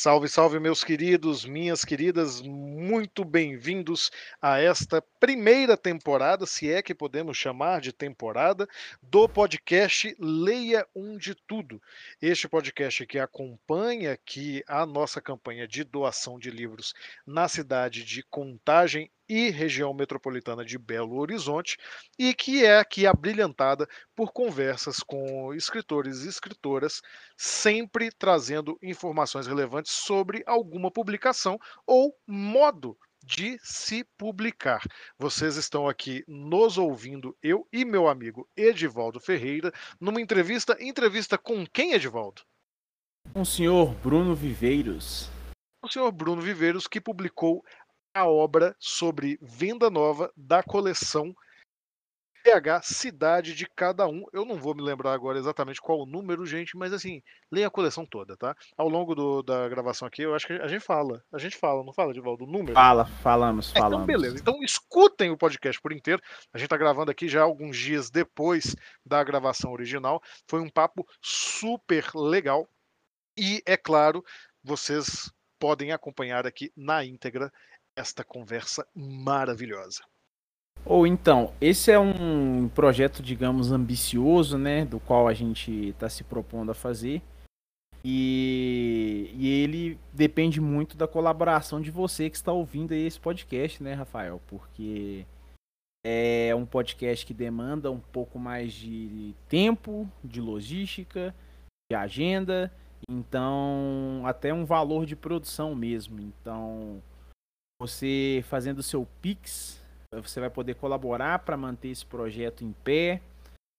Salve, salve, meus queridos, minhas queridas, muito bem-vindos a esta primeira temporada, se é que podemos chamar de temporada, do podcast Leia um de Tudo. Este podcast que acompanha aqui a nossa campanha de doação de livros na cidade de Contagem e região metropolitana de Belo Horizonte, e que é aqui abrilhantada por conversas com escritores e escritoras, sempre trazendo informações relevantes sobre alguma publicação ou modo de se publicar. Vocês estão aqui nos ouvindo, eu e meu amigo Edivaldo Ferreira, numa entrevista. Entrevista com quem, Edivaldo? Com o senhor Bruno Viveiros. O senhor Bruno Viveiros, que publicou a obra sobre venda nova da coleção PH Cidade de Cada Um. Eu não vou me lembrar agora exatamente qual o número, gente, mas assim, leia a coleção toda, tá? Ao longo do, da gravação aqui, eu acho que a gente fala. A gente fala, não fala, de volta o número? Fala, falamos, falamos. É, então, beleza. Então, escutem o podcast por inteiro. A gente tá gravando aqui já alguns dias depois da gravação original. Foi um papo super legal. E, é claro, vocês podem acompanhar aqui na íntegra esta conversa maravilhosa. Ou então, esse é um projeto, digamos, ambicioso, né? Do qual a gente está se propondo a fazer. E, e, ele depende muito da colaboração de você que está ouvindo esse podcast, né, Rafael? Porque é um podcast que demanda um pouco mais de tempo, de logística, de agenda, então até um valor de produção mesmo. Então, você fazendo o seu Pix, você vai poder colaborar para manter esse projeto em pé,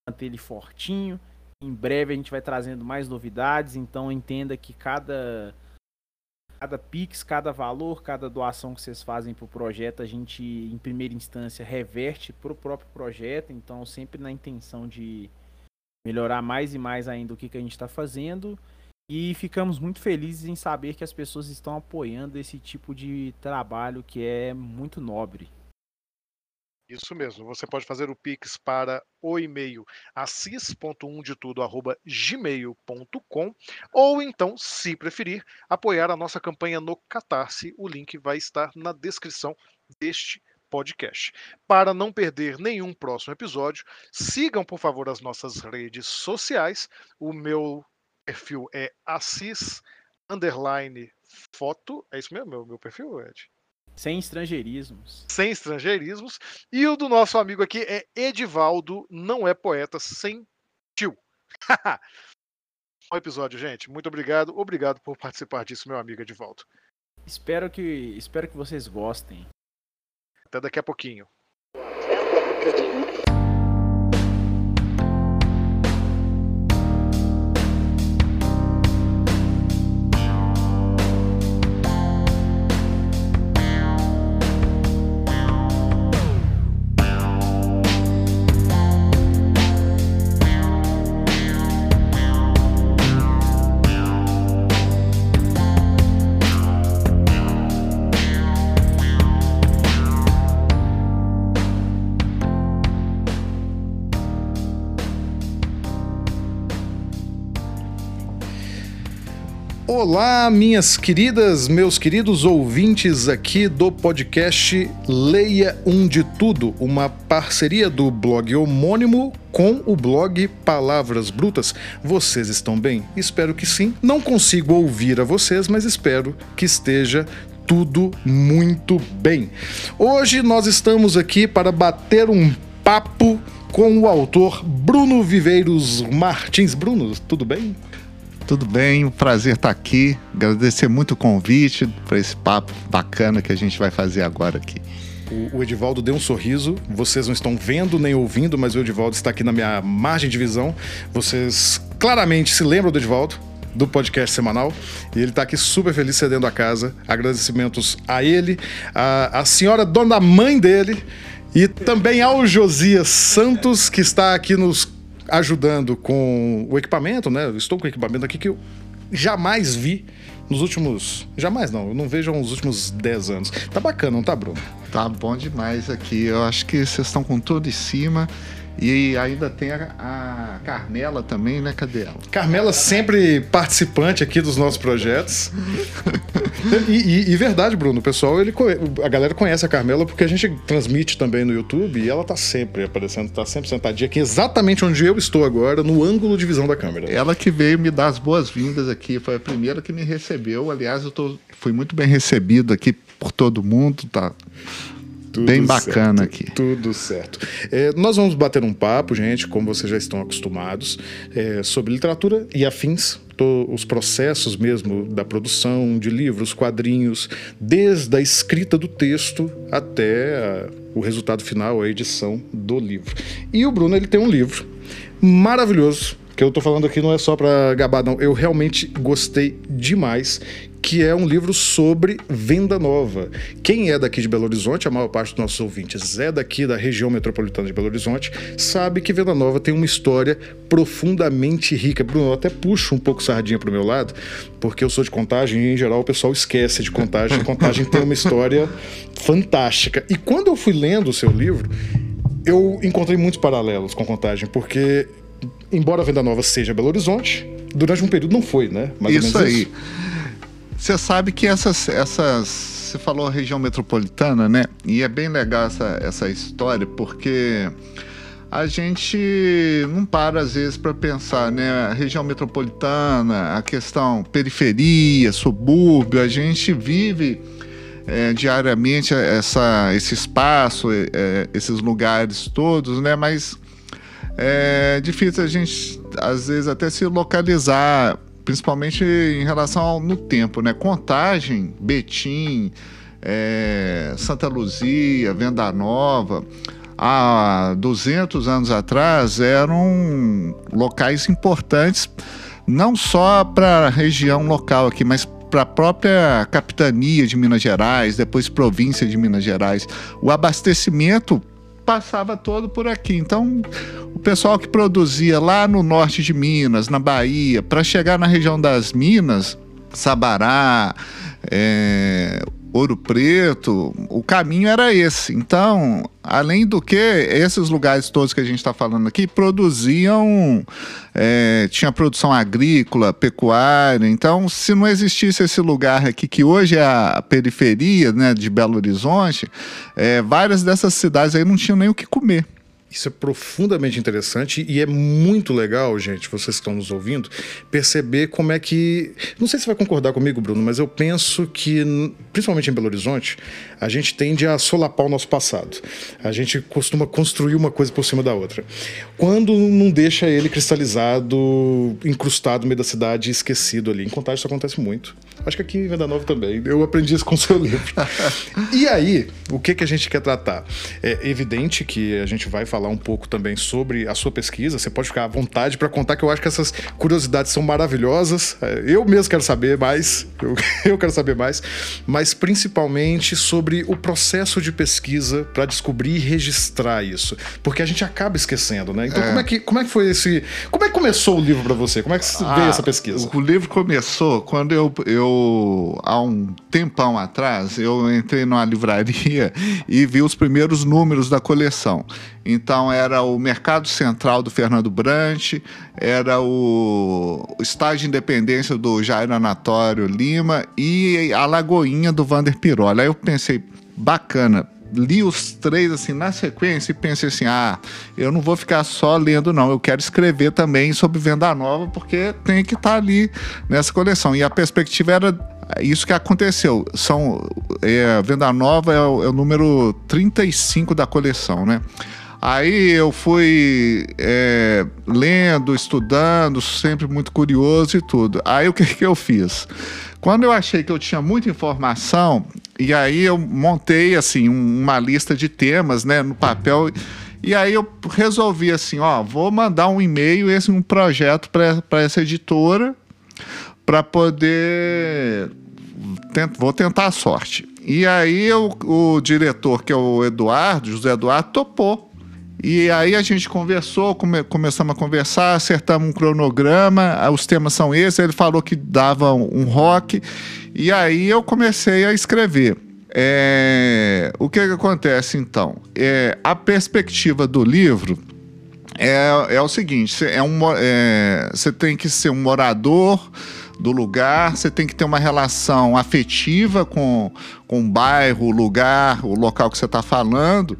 manter ele fortinho. Em breve a gente vai trazendo mais novidades, então entenda que cada cada Pix, cada valor, cada doação que vocês fazem para o projeto, a gente, em primeira instância, reverte para o próprio projeto. Então, sempre na intenção de melhorar mais e mais ainda o que, que a gente está fazendo. E ficamos muito felizes em saber que as pessoas estão apoiando esse tipo de trabalho que é muito nobre. Isso mesmo, você pode fazer o Pix para o e-mail assis.1de tudo@gmail.com ou então, se preferir, apoiar a nossa campanha no Catarse. O link vai estar na descrição deste podcast. Para não perder nenhum próximo episódio, sigam por favor as nossas redes sociais. O meu perfil é Assis underline foto. É isso mesmo, meu, meu perfil, Ed? Sem estrangeirismos. Sem estrangeirismos. E o do nosso amigo aqui é Edivaldo, não é poeta sem tio. Bom episódio, gente. Muito obrigado. Obrigado por participar disso, meu amigo Edivaldo. Espero que, espero que vocês gostem. Até daqui a pouquinho. Olá, minhas queridas, meus queridos ouvintes aqui do podcast Leia um de Tudo, uma parceria do blog homônimo com o blog Palavras Brutas. Vocês estão bem? Espero que sim. Não consigo ouvir a vocês, mas espero que esteja tudo muito bem. Hoje nós estamos aqui para bater um papo com o autor Bruno Viveiros Martins. Bruno, tudo bem? Tudo bem, um prazer estar aqui. Agradecer muito o convite para esse papo bacana que a gente vai fazer agora aqui. O, Edivaldo deu um sorriso, vocês não estão vendo nem ouvindo, mas o Edivaldo está aqui na minha margem de visão. Vocês claramente se lembram do Edivaldo, do podcast semanal. E ele está aqui super feliz cedendo a casa. Agradecimentos a ele, a, a senhora dona mãe dele e também ao Josias Santos, que está aqui nos ajudando com o equipamento, né? Eu estou com o equipamento aqui que eu jamais vi nos últimos. Jamais não, eu não vejo nos últimos 10 anos. Tá bacana, não tá, Bruno? Tá bom demais aqui. Eu acho que vocês estão com tudo em cima. E ainda tem a, a, Carmela também, né? Cadê ela? Carmela sempre participante aqui dos nossos projetos. e, e, e, verdade, Bruno, o pessoal, ele, a galera conhece a Carmela porque a gente transmite também no YouTube e ela tá sempre aparecendo, tá sempre sentadinha aqui, exatamente onde eu estou agora, no ângulo de visão da câmera. Ela que veio me dar as boas-vindas aqui, foi a primeira que me recebeu. Aliás, eu tô, fui muito bem recebido aqui por todo mundo, tá? Tudo Bem bacana certo, aqui. Tudo certo. É, nós vamos bater um papo, gente, como vocês já estão acostumados, é, sobre literatura e afins, os processos mesmo da produção de livros, quadrinhos, desde a escrita do texto até a, o resultado final, a edição do livro. E o Bruno ele tem um livro maravilhoso que eu tô falando aqui não é só para gabar, não. Eu realmente gostei demais que é um livro sobre venda nova. Quem é daqui de Belo Horizonte, a maior parte dos nossos ouvintes é daqui da região metropolitana de Belo Horizonte, sabe que Venda Nova tem uma história profundamente rica. Bruno, eu até puxo um pouco sardinha pro meu lado, porque eu sou de contagem e em geral o pessoal esquece de contagem. Contagem tem uma história fantástica. E quando eu fui lendo o seu livro, eu encontrei muitos paralelos com contagem, porque embora Venda Nova seja Belo Horizonte, durante um período não foi, né? Mais isso aí. Isso. Você sabe que essas, essas. Você falou região metropolitana, né? E é bem legal essa, essa história, porque a gente não para às vezes para pensar, né? A região metropolitana, a questão periferia, subúrbio, a gente vive é, diariamente essa, esse espaço, é, esses lugares todos, né? Mas é difícil a gente às vezes até se localizar principalmente em relação ao, no tempo, né? Contagem, Betim, é, Santa Luzia, Venda Nova, há 200 anos atrás eram locais importantes, não só para a região local aqui, mas para a própria capitania de Minas Gerais, depois província de Minas Gerais. O abastecimento passava todo por aqui. Então, o pessoal que produzia lá no norte de Minas, na Bahia, para chegar na região das Minas, Sabará, é, Ouro Preto, o caminho era esse. Então, além do que, esses lugares todos que a gente está falando aqui produziam, é, tinha produção agrícola, pecuária. Então, se não existisse esse lugar aqui, que hoje é a periferia né, de Belo Horizonte, é, várias dessas cidades aí não tinham nem o que comer. Isso é profundamente interessante e é muito legal, gente, vocês que estão nos ouvindo, perceber como é que. Não sei se vai concordar comigo, Bruno, mas eu penso que, principalmente em Belo Horizonte, a gente tende a solapar o nosso passado. A gente costuma construir uma coisa por cima da outra. Quando não deixa ele cristalizado, incrustado no meio da cidade, esquecido ali. Em Contagem isso acontece muito. Acho que aqui em Venda Nova também. Eu aprendi isso com o seu livro. e aí, o que, que a gente quer tratar? É evidente que a gente vai falar um pouco também sobre a sua pesquisa. Você pode ficar à vontade para contar, que eu acho que essas curiosidades são maravilhosas. É, eu mesmo quero saber mais. Eu, eu quero saber mais. Mas principalmente sobre o processo de pesquisa para descobrir e registrar isso. Porque a gente acaba esquecendo, né? Então, é. Como, é que, como é que foi esse. Como é que começou o livro para você? Como é que ah, veio essa pesquisa? O livro começou quando eu, eu há um tempão atrás, eu entrei numa livraria e vi os primeiros números da coleção. Então era o Mercado Central do Fernando Brant, era o Estágio de Independência do Jair Anatório Lima e a Lagoinha do Vander Pirola. Aí eu pensei, bacana, li os três assim na sequência e pensei assim: ah, eu não vou ficar só lendo, não. Eu quero escrever também sobre venda nova, porque tem que estar tá ali nessa coleção. E a perspectiva era isso que aconteceu. São, é, venda nova é o, é o número 35 da coleção, né? Aí eu fui é, lendo, estudando, sempre muito curioso e tudo. Aí o que, que eu fiz? Quando eu achei que eu tinha muita informação, e aí eu montei assim uma lista de temas, né, no papel. E aí eu resolvi assim, ó, vou mandar um e-mail, esse um projeto para essa editora para poder tent, vou tentar a sorte. E aí eu, o diretor, que é o Eduardo, José Eduardo, topou. E aí a gente conversou, come, começamos a conversar, acertamos um cronograma, os temas são esses, ele falou que dava um rock, e aí eu comecei a escrever. É, o que, que acontece então? É, a perspectiva do livro é, é o seguinte: é um, é, você tem que ser um morador do lugar, você tem que ter uma relação afetiva com, com o bairro, o lugar, o local que você está falando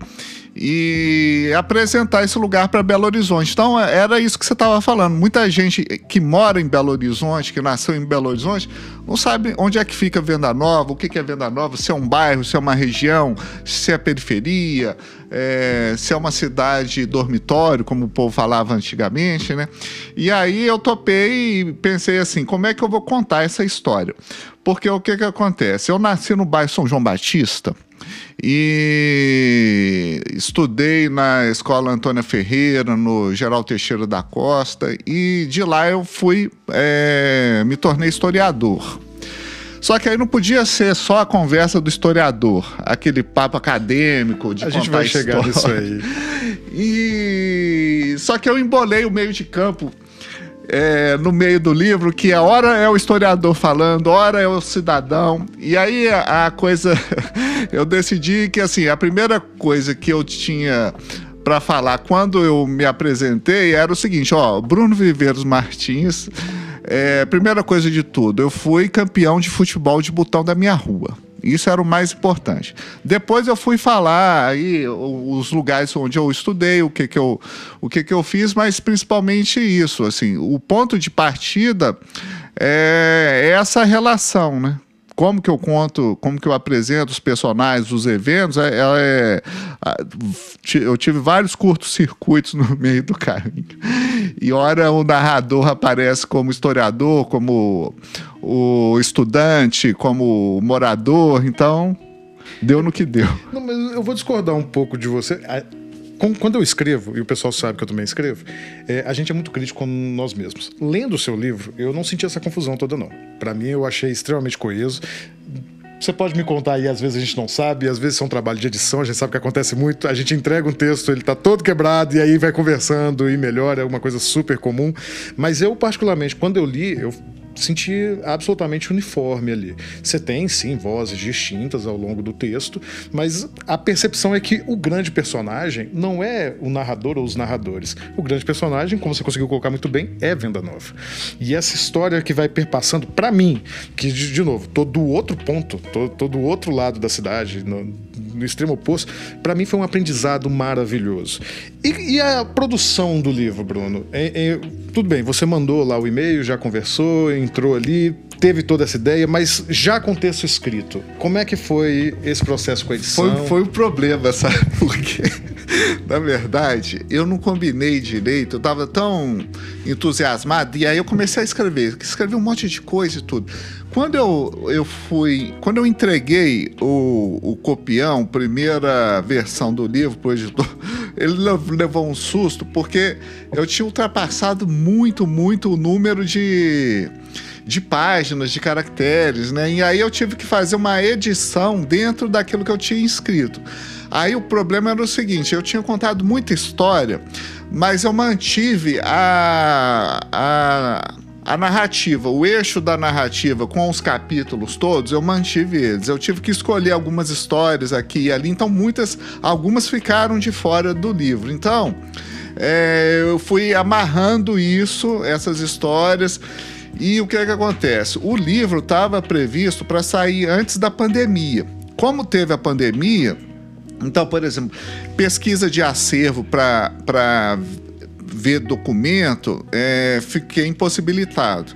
e apresentar esse lugar para Belo Horizonte. Então, era isso que você estava falando. Muita gente que mora em Belo Horizonte, que nasceu em Belo Horizonte, não sabe onde é que fica Venda Nova, o que é Venda Nova, se é um bairro, se é uma região, se é periferia, é, se é uma cidade dormitório, como o povo falava antigamente, né? E aí eu topei e pensei assim, como é que eu vou contar essa história? Porque o que que acontece? Eu nasci no bairro São João Batista, e estudei na Escola Antônia Ferreira, no Geral Teixeira da Costa, e de lá eu fui, é, me tornei historiador. Só que aí não podia ser só a conversa do historiador, aquele papo acadêmico de A gente vai chegar nisso aí. E só que eu embolei o meio de campo é, no meio do livro que a hora é o historiador falando, hora é o cidadão. E aí a, a coisa. eu decidi que assim, a primeira coisa que eu tinha para falar quando eu me apresentei era o seguinte: ó, Bruno Viveiros Martins. É, primeira coisa de tudo, eu fui campeão de futebol de botão da minha rua. Isso era o mais importante. Depois eu fui falar aí os lugares onde eu estudei, o que que eu, o que que eu fiz, mas principalmente isso, assim, o ponto de partida é essa relação, né? Como que eu conto, como que eu apresento os personagens, os eventos, é, é, eu tive vários curtos circuitos no meio do caminho. E ora o narrador aparece como historiador, como o estudante, como morador, então deu no que deu. Não, mas eu vou discordar um pouco de você quando eu escrevo, e o pessoal sabe que eu também escrevo, é, a gente é muito crítico com nós mesmos. Lendo o seu livro, eu não senti essa confusão toda, não. Para mim, eu achei extremamente coeso. Você pode me contar aí, às vezes a gente não sabe, às vezes é um trabalho de edição, a gente sabe que acontece muito, a gente entrega um texto, ele tá todo quebrado, e aí vai conversando e melhora, é uma coisa super comum. Mas eu, particularmente, quando eu li, eu senti absolutamente uniforme ali. Você tem, sim, vozes distintas ao longo do texto, mas a percepção é que o grande personagem não é o narrador ou os narradores. O grande personagem, como você conseguiu colocar muito bem, é Venda Nova. E essa história que vai perpassando, para mim, que, de, de, novo, tô do outro ponto, tô, tô do outro lado da cidade, no, no extremo oposto, para mim foi um aprendizado maravilhoso. E, e a produção do livro, Bruno? É, é, tudo bem, você mandou lá o e-mail, já conversou, entrou ali, teve toda essa ideia, mas já com texto escrito, como é que foi esse processo com a edição? Foi, foi um problema, sabe? Porque, na verdade, eu não combinei direito, eu tava tão entusiasmado, e aí eu comecei a escrever, escrevi um monte de coisa e tudo. Quando eu, eu fui, quando eu entreguei o, o copião, primeira versão do livro para o editor, ele levou um susto, porque eu tinha ultrapassado muito, muito o número de de páginas, de caracteres, né? E aí eu tive que fazer uma edição dentro daquilo que eu tinha escrito. Aí o problema era o seguinte: eu tinha contado muita história, mas eu mantive a, a, a narrativa, o eixo da narrativa com os capítulos todos, eu mantive eles. Eu tive que escolher algumas histórias aqui e ali, então muitas, algumas ficaram de fora do livro. Então, é, eu fui amarrando isso, essas histórias. E o que é que acontece? O livro estava previsto para sair antes da pandemia. Como teve a pandemia, então, por exemplo, pesquisa de acervo para ver documento, é, fiquei impossibilitado.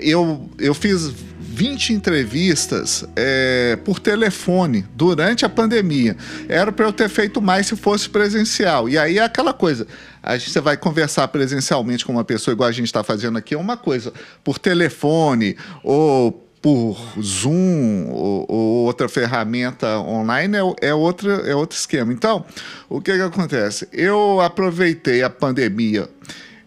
Eu, eu fiz 20 entrevistas é, por telefone durante a pandemia. Era para eu ter feito mais se fosse presencial. E aí é aquela coisa. A gente, vai conversar presencialmente com uma pessoa, igual a gente está fazendo aqui, é uma coisa. Por telefone ou por Zoom ou, ou, outra ferramenta online é, é, outra, é outro esquema. Então, o que, que acontece? Eu aproveitei a pandemia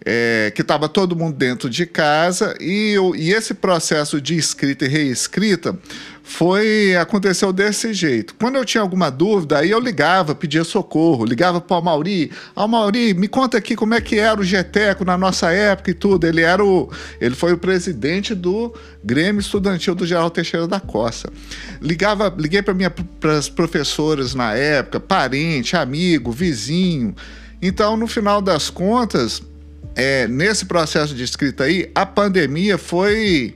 é, que estava todo mundo dentro de casa e, e esse processo de escrita e reescrita foi aconteceu desse jeito. Quando eu tinha alguma dúvida, aí eu ligava, pedia socorro, ligava para o Mauri, ah, Mauri, me conta aqui como é que era o GTECO na nossa época e tudo. Ele era o, ele foi o presidente do Grêmio Estudantil do Geral Teixeira da Costa. Ligava, liguei para minha para as professoras na época, parente, amigo, vizinho. Então, no final das contas, é, nesse processo de escrita aí, a pandemia foi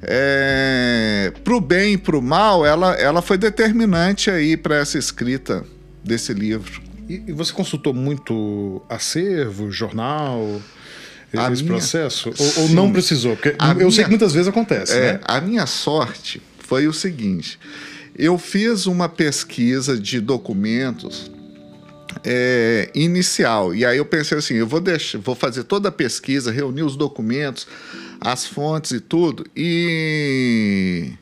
é, para o bem e para o mal, ela, ela foi determinante aí para essa escrita desse livro. E, e, você consultou muito acervo, jornal, a esse minha, processo? Ou, ou, não precisou? Porque eu minha, sei que muitas vezes acontece. É, né? A minha sorte foi o seguinte: eu fiz uma pesquisa de documentos é, inicial. E aí eu pensei assim, eu vou deixar, vou fazer toda a pesquisa, reunir os documentos, as fontes e tudo. E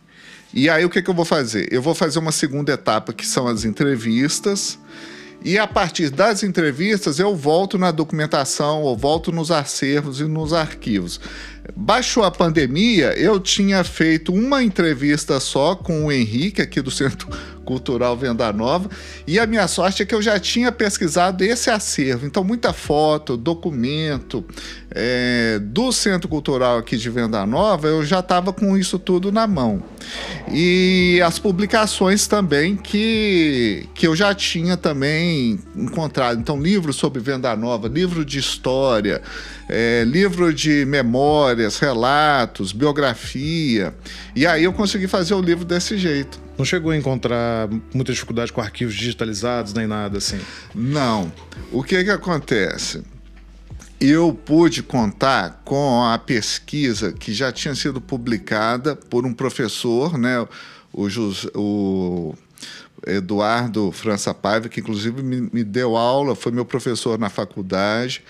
e aí o que, que eu vou fazer? Eu vou fazer uma segunda etapa que são as entrevistas. E a partir das entrevistas eu volto na documentação, ou volto nos acervos e nos arquivos. Baixou a pandemia, eu tinha feito uma entrevista só com o Henrique, aqui do Centro Cultural Venda Nova, e a minha sorte é que eu já tinha pesquisado esse acervo. Então, muita foto, documento é, do Centro Cultural aqui de Venda Nova, eu já estava com isso tudo na mão. E as publicações também que, que eu já tinha também encontrado. Então, livros sobre Venda Nova, livro de história, é, livro de memórias, relatos, biografia. E aí eu consegui fazer o livro desse jeito. Não chegou a encontrar muita dificuldade com arquivos digitalizados nem nada assim? Não. O que que acontece? Eu pude contar com a pesquisa que já tinha sido publicada por um professor, né, o, o Eduardo França Paiva, que inclusive me, me deu aula, foi meu professor na faculdade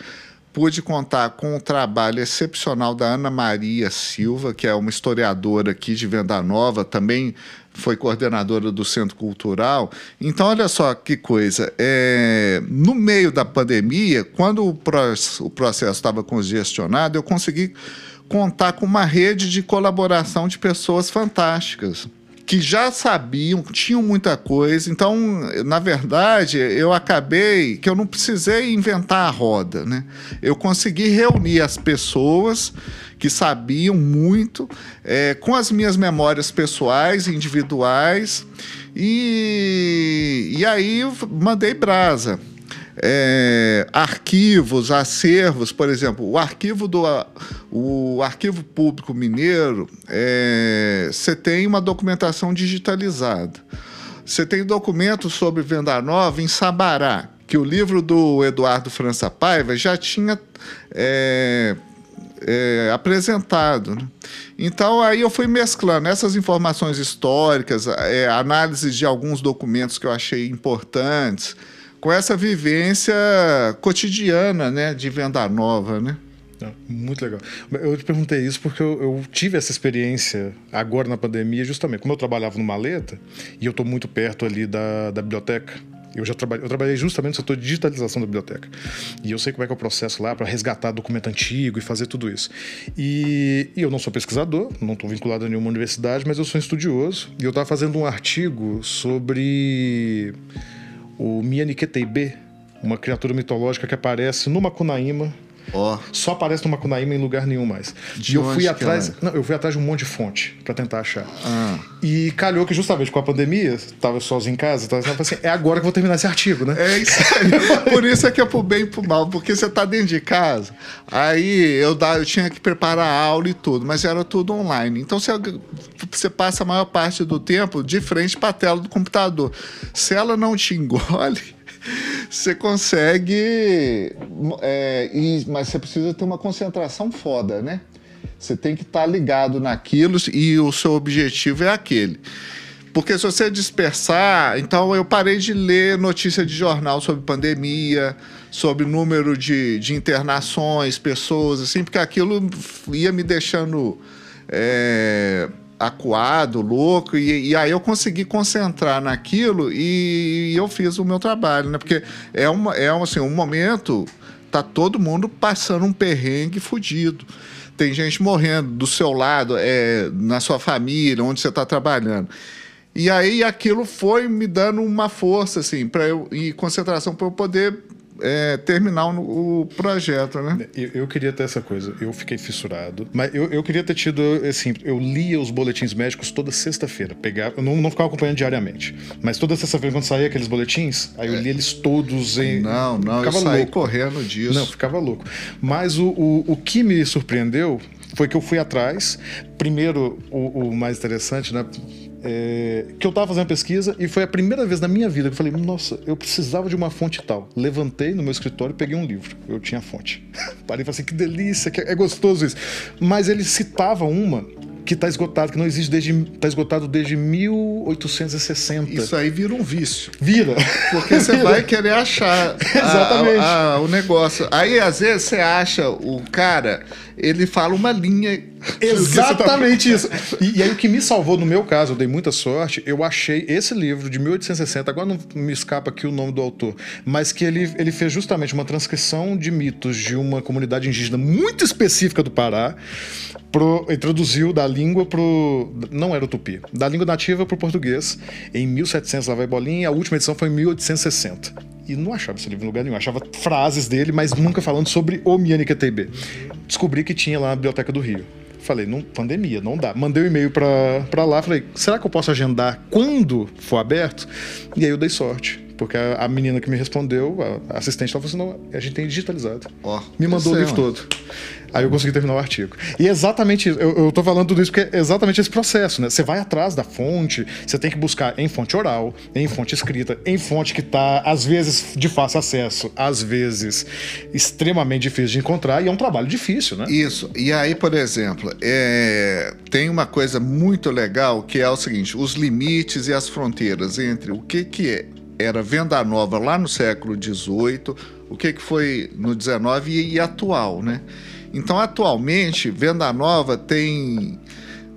pude contar com o trabalho excepcional da Ana Maria Silva, que é uma historiadora aqui de Venda Nova, também foi coordenadora do Centro Cultural. Então, olha só que coisa. É, no meio da pandemia, quando o, o processo estava congestionado, eu consegui contar com uma rede de colaboração de pessoas fantásticas que já sabiam, tinham muita coisa. Então, na verdade, eu acabei que eu não precisei inventar a roda, né? Eu consegui reunir as pessoas que sabiam muito é, com as minhas memórias pessoais, individuais, e, e aí mandei brasa é, arquivos, acervos, por exemplo, o arquivo do o arquivo público mineiro, é, você tem uma documentação digitalizada. Você tem documentos sobre Venda Nova em Sabará, que o livro do Eduardo França Paiva já tinha é, é, apresentado. Né? Então aí eu fui mesclando essas informações históricas, é, análise de alguns documentos que eu achei importantes, com essa vivência cotidiana, né, de venda nova, né? Muito legal. Eu te perguntei isso porque eu, eu, tive essa experiência agora na pandemia, justamente. Como eu trabalhava no Maleta, e eu estou muito perto ali da, da biblioteca, eu já trabalhei, eu trabalhei justamente no setor de digitalização da biblioteca. E eu sei como é que é o processo lá para resgatar documento antigo e fazer tudo isso. E, e eu não sou pesquisador, não estou vinculado a nenhuma universidade, mas eu sou estudioso. E eu estava fazendo um artigo sobre o Mianiketeibe, uma criatura mitológica que aparece no Macunaíma. Oh. Só aparece no Macunaíma em lugar nenhum mais. De e eu fui atrás. Não, eu fui atrás de um monte de fonte para tentar achar. Ah. E calhou que justamente com a pandemia, tava sozinho em casa, tava assim, é agora que eu vou terminar esse artigo, né? É isso aí. Por isso é que é pro bem e pro mal, porque você tá dentro de casa. Aí eu, dá, eu tinha que preparar a aula e tudo, mas era tudo online. Então você, você passa a maior parte do tempo de frente para a tela do computador. Se ela não te engole você consegue. É, e, mas você precisa ter uma concentração foda, né? Você tem que estar tá ligado naquilo e o seu objetivo é aquele. Porque se você dispersar, então eu parei de ler notícia de jornal sobre pandemia, sobre número de, de internações, pessoas, assim, porque aquilo ia me deixando é, acuado, louco, e, e, aí eu consegui concentrar naquilo e, e, eu fiz o meu trabalho, né? Porque é, uma, é assim, um momento, tá todo mundo passando um perrengue fudido. Tem gente morrendo do seu lado, é, na sua família, onde você está trabalhando. E aí aquilo foi me dando uma força, assim, para eu, e concentração para eu poder é, terminar o, o projeto, né? Eu, eu, queria ter essa coisa. Eu fiquei fissurado. Mas eu, eu queria ter tido, assim, eu lia os boletins médicos toda sexta-feira. Pegava, eu não, não ficava acompanhando diariamente. Mas toda sexta-feira, quando saía aqueles boletins, aí eu lia eles todos em. Não, não, ficava eu saí louco. correndo disso. Não, ficava louco. Mas o, o, o que me surpreendeu foi que eu fui atrás. Primeiro, o, o mais interessante, né? É, que eu estava fazendo pesquisa e foi a primeira vez na minha vida que eu falei: Nossa, eu precisava de uma fonte tal. Levantei no meu escritório e peguei um livro. Eu tinha a fonte. Parei e falei assim: Que delícia, que é gostoso isso. Mas ele citava uma que está esgotado, que não existe desde. está esgotado desde 1860. Isso aí vira um vício. Vira. Porque você vai querer achar Exatamente. A, a, o negócio. Aí, às vezes, você acha o cara, ele fala uma linha. Exatamente isso. E, e, aí, o que me salvou no meu caso, eu dei muita sorte, eu achei esse livro de 1860, agora não me escapa aqui o nome do autor, mas que ele, ele fez justamente uma transcrição de mitos de uma comunidade indígena muito específica do Pará pro, traduziu da língua pro. Não era o tupi. Da língua nativa pro português em 1700, lá vai bolinha. A última edição foi em 1860. E não achava esse livro em lugar nenhum. Achava frases dele, mas nunca falando sobre o Mianiquetebe. Descobri que tinha lá na Biblioteca do Rio. Falei, não, pandemia, não dá. Mandei um e-mail para lá, falei, será que eu posso agendar quando for aberto? E aí eu dei sorte porque a, a, menina que me respondeu, a, assistente, ela falou assim: não, a gente tem digitalizado. Oh, me mandou o livro todo. Aí eu consegui terminar o artigo. E exatamente. Eu, eu tô falando tudo isso porque é exatamente esse processo, né? Você vai atrás da fonte, você tem que buscar em fonte oral, em fonte escrita, em fonte que tá, às vezes, de fácil acesso, às vezes extremamente difícil de encontrar, e é um trabalho difícil, né? Isso. E aí, por exemplo, é... tem uma coisa muito legal que é o seguinte: os limites e as fronteiras entre o que, que é era venda nova lá no século XVIII, o que, que foi no XIX e, e atual, né? Então, atualmente, Venda Nova tem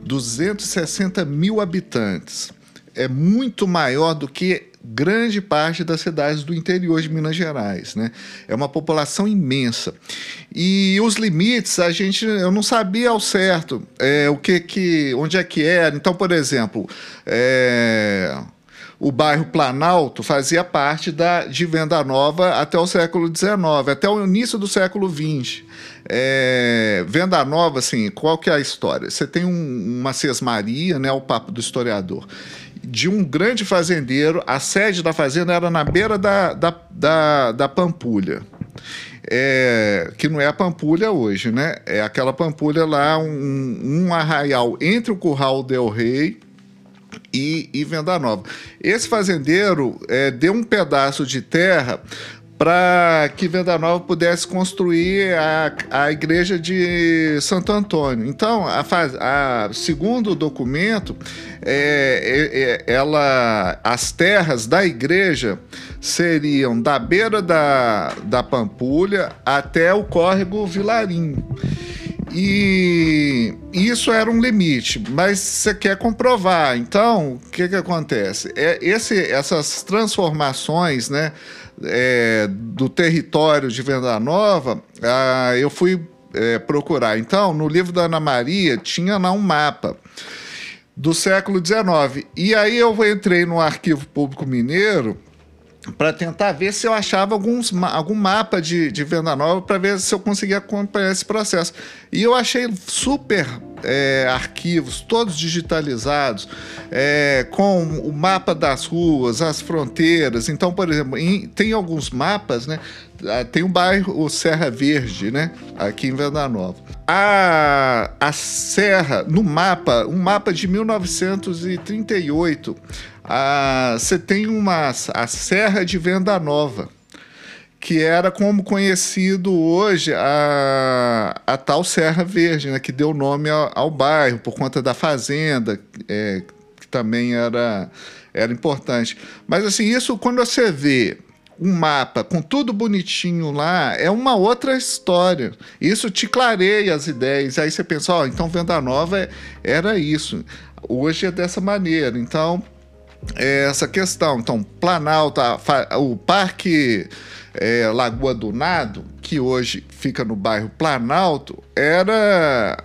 260 mil habitantes. É muito maior do que grande parte das cidades do interior de Minas Gerais, né? É uma população imensa. E os limites, a gente, eu não sabia ao certo é, o que, que, onde é que era. Então, por exemplo, é, o bairro Planalto fazia parte da, de Venda Nova até o século XIX, até o início do século XX. É, Venda Nova, assim, qual que é a história? Você tem um, uma sesmaria, né, o papo do historiador, de um grande fazendeiro, a sede da fazenda era na beira da, da, da, da Pampulha. É, que não é a Pampulha hoje, né? É aquela Pampulha lá, um, um arraial entre o Curral Del Rei e, e Venda Nova. Esse fazendeiro é, deu um pedaço de terra para que Venda Nova pudesse construir a, a igreja de Santo Antônio. Então, a, a segundo o documento, é, é, é, ela, as terras da igreja seriam da beira da, da Pampulha até o córrego Vilarim. E isso era um limite, mas você quer comprovar. Então, o que, que acontece? É, esse, essas transformações né, é, do território de Venda Nova, ah, eu fui é, procurar. Então, no livro da Ana Maria, tinha lá um mapa do século XIX. E aí eu entrei no Arquivo Público Mineiro para tentar ver se eu achava alguns, algum mapa de, de venda nova para ver se eu conseguia acompanhar esse processo. E eu achei super é, arquivos, todos digitalizados, é, com o mapa das ruas, as fronteiras. Então, por exemplo, em, tem alguns mapas, né? Ah, tem um bairro, o Serra Verde, né? Aqui em Venda Nova. A, a Serra, no mapa, um mapa de 1938 ah, você tem uma a Serra de Venda Nova, que era como conhecido hoje a, a tal Serra Verde, né, que deu nome ao, ao bairro por conta da fazenda, é, que também era, era importante. Mas assim, isso quando você vê um mapa com tudo bonitinho lá, é uma outra história. Isso te clareia as ideias. Aí você pensa, ó, oh, então Venda Nova era isso. Hoje é dessa maneira. Então, é essa questão. Então, Planalto, o Parque é, Lagoa do Nado, que hoje fica no bairro Planalto, era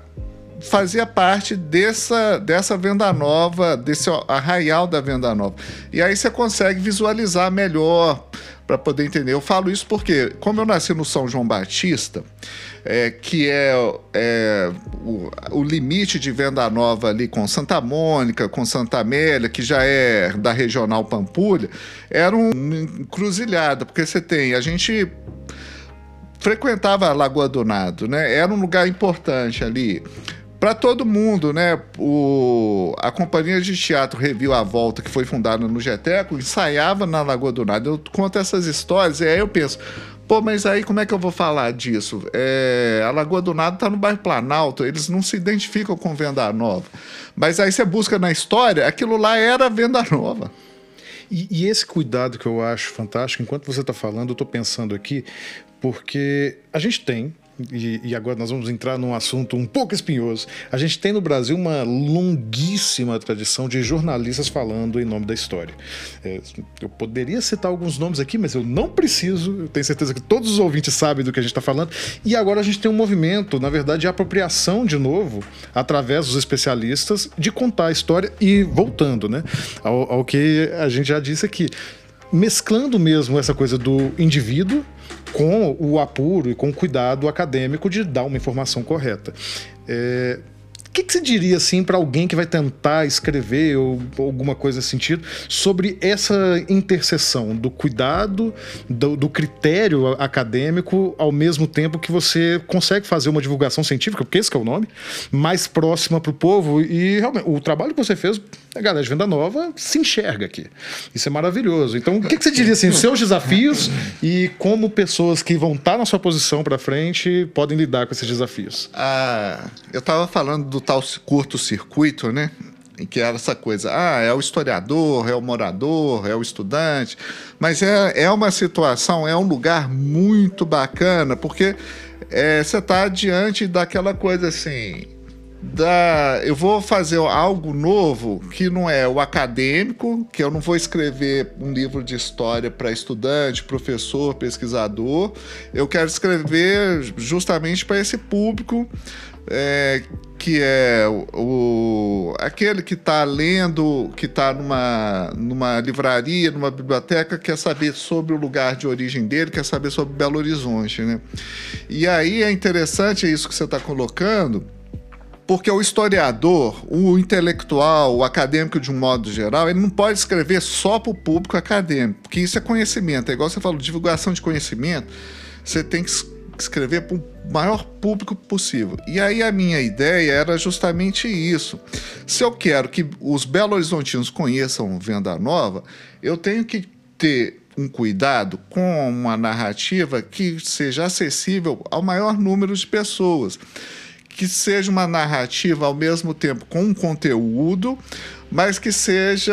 fazia parte dessa, dessa venda nova, desse arraial da venda nova. E aí você consegue visualizar melhor para poder entender. Eu falo isso porque, como eu nasci no São João Batista, é, que é, é o, o, limite de venda nova ali com Santa Mônica, com Santa Amélia, que já é da regional Pampulha, era um encruzilhada, porque você tem, a gente frequentava a Lagoa do Nado, né? Era um lugar importante ali para todo mundo, né? O, a companhia de teatro Review a Volta, que foi fundada no Geteco, ensaiava na Lagoa do Nado. Eu conto essas histórias e aí eu penso, pô, mas aí como é que eu vou falar disso? É, a Lagoa do Nado está no bairro Planalto, eles não se identificam com Venda Nova. Mas aí você busca na história, aquilo lá era Venda Nova. E, e esse cuidado que eu acho fantástico, enquanto você está falando, eu estou pensando aqui, porque a gente tem e, e, agora nós vamos entrar num assunto um pouco espinhoso. A gente tem no Brasil uma longuíssima tradição de jornalistas falando em nome da história. É, eu poderia citar alguns nomes aqui, mas eu não preciso. Eu tenho certeza que todos os ouvintes sabem do que a gente está falando. E agora a gente tem um movimento, na verdade, de apropriação de novo, através dos especialistas, de contar a história e voltando né, ao, ao que a gente já disse aqui mesclando mesmo essa coisa do indivíduo com o apuro e com o cuidado acadêmico de dar uma informação correta. É, o que, que você diria assim para alguém que vai tentar escrever ou, alguma coisa nesse sentido sobre essa interseção do cuidado, do, do, critério acadêmico, ao mesmo tempo que você consegue fazer uma divulgação científica, porque esse é o nome, mais próxima para o povo e realmente o trabalho que você fez a galera de venda nova se enxerga aqui. Isso é maravilhoso. Então, o que, que você diria assim, seus desafios e como pessoas que vão estar na sua posição para frente podem lidar com esses desafios? Ah, eu estava falando do tal curto-circuito, né? Que era essa coisa, ah, é o historiador, é o morador, é o estudante, mas é, é uma situação, é um lugar muito bacana, porque é, você está diante daquela coisa assim, da, eu vou fazer algo novo que não é o acadêmico, que eu não vou escrever um livro de história para estudante, professor, pesquisador. Eu quero escrever justamente para esse público é, que é o, aquele que está lendo, que está numa, numa livraria, numa biblioteca, quer saber sobre o lugar de origem dele, quer saber sobre Belo Horizonte, né? E aí é interessante isso que você está colocando porque o historiador, o intelectual, o acadêmico de um modo geral, ele não pode escrever só para o público acadêmico, porque isso é conhecimento. É igual você falou, divulgação de conhecimento, você tem que escrever para o maior público possível. E aí a minha ideia era justamente isso. Se eu quero que os Belo Horizontinos conheçam Venda Nova, eu tenho que ter um cuidado com uma narrativa que seja acessível ao maior número de pessoas que seja uma narrativa ao mesmo tempo com um conteúdo, mas que seja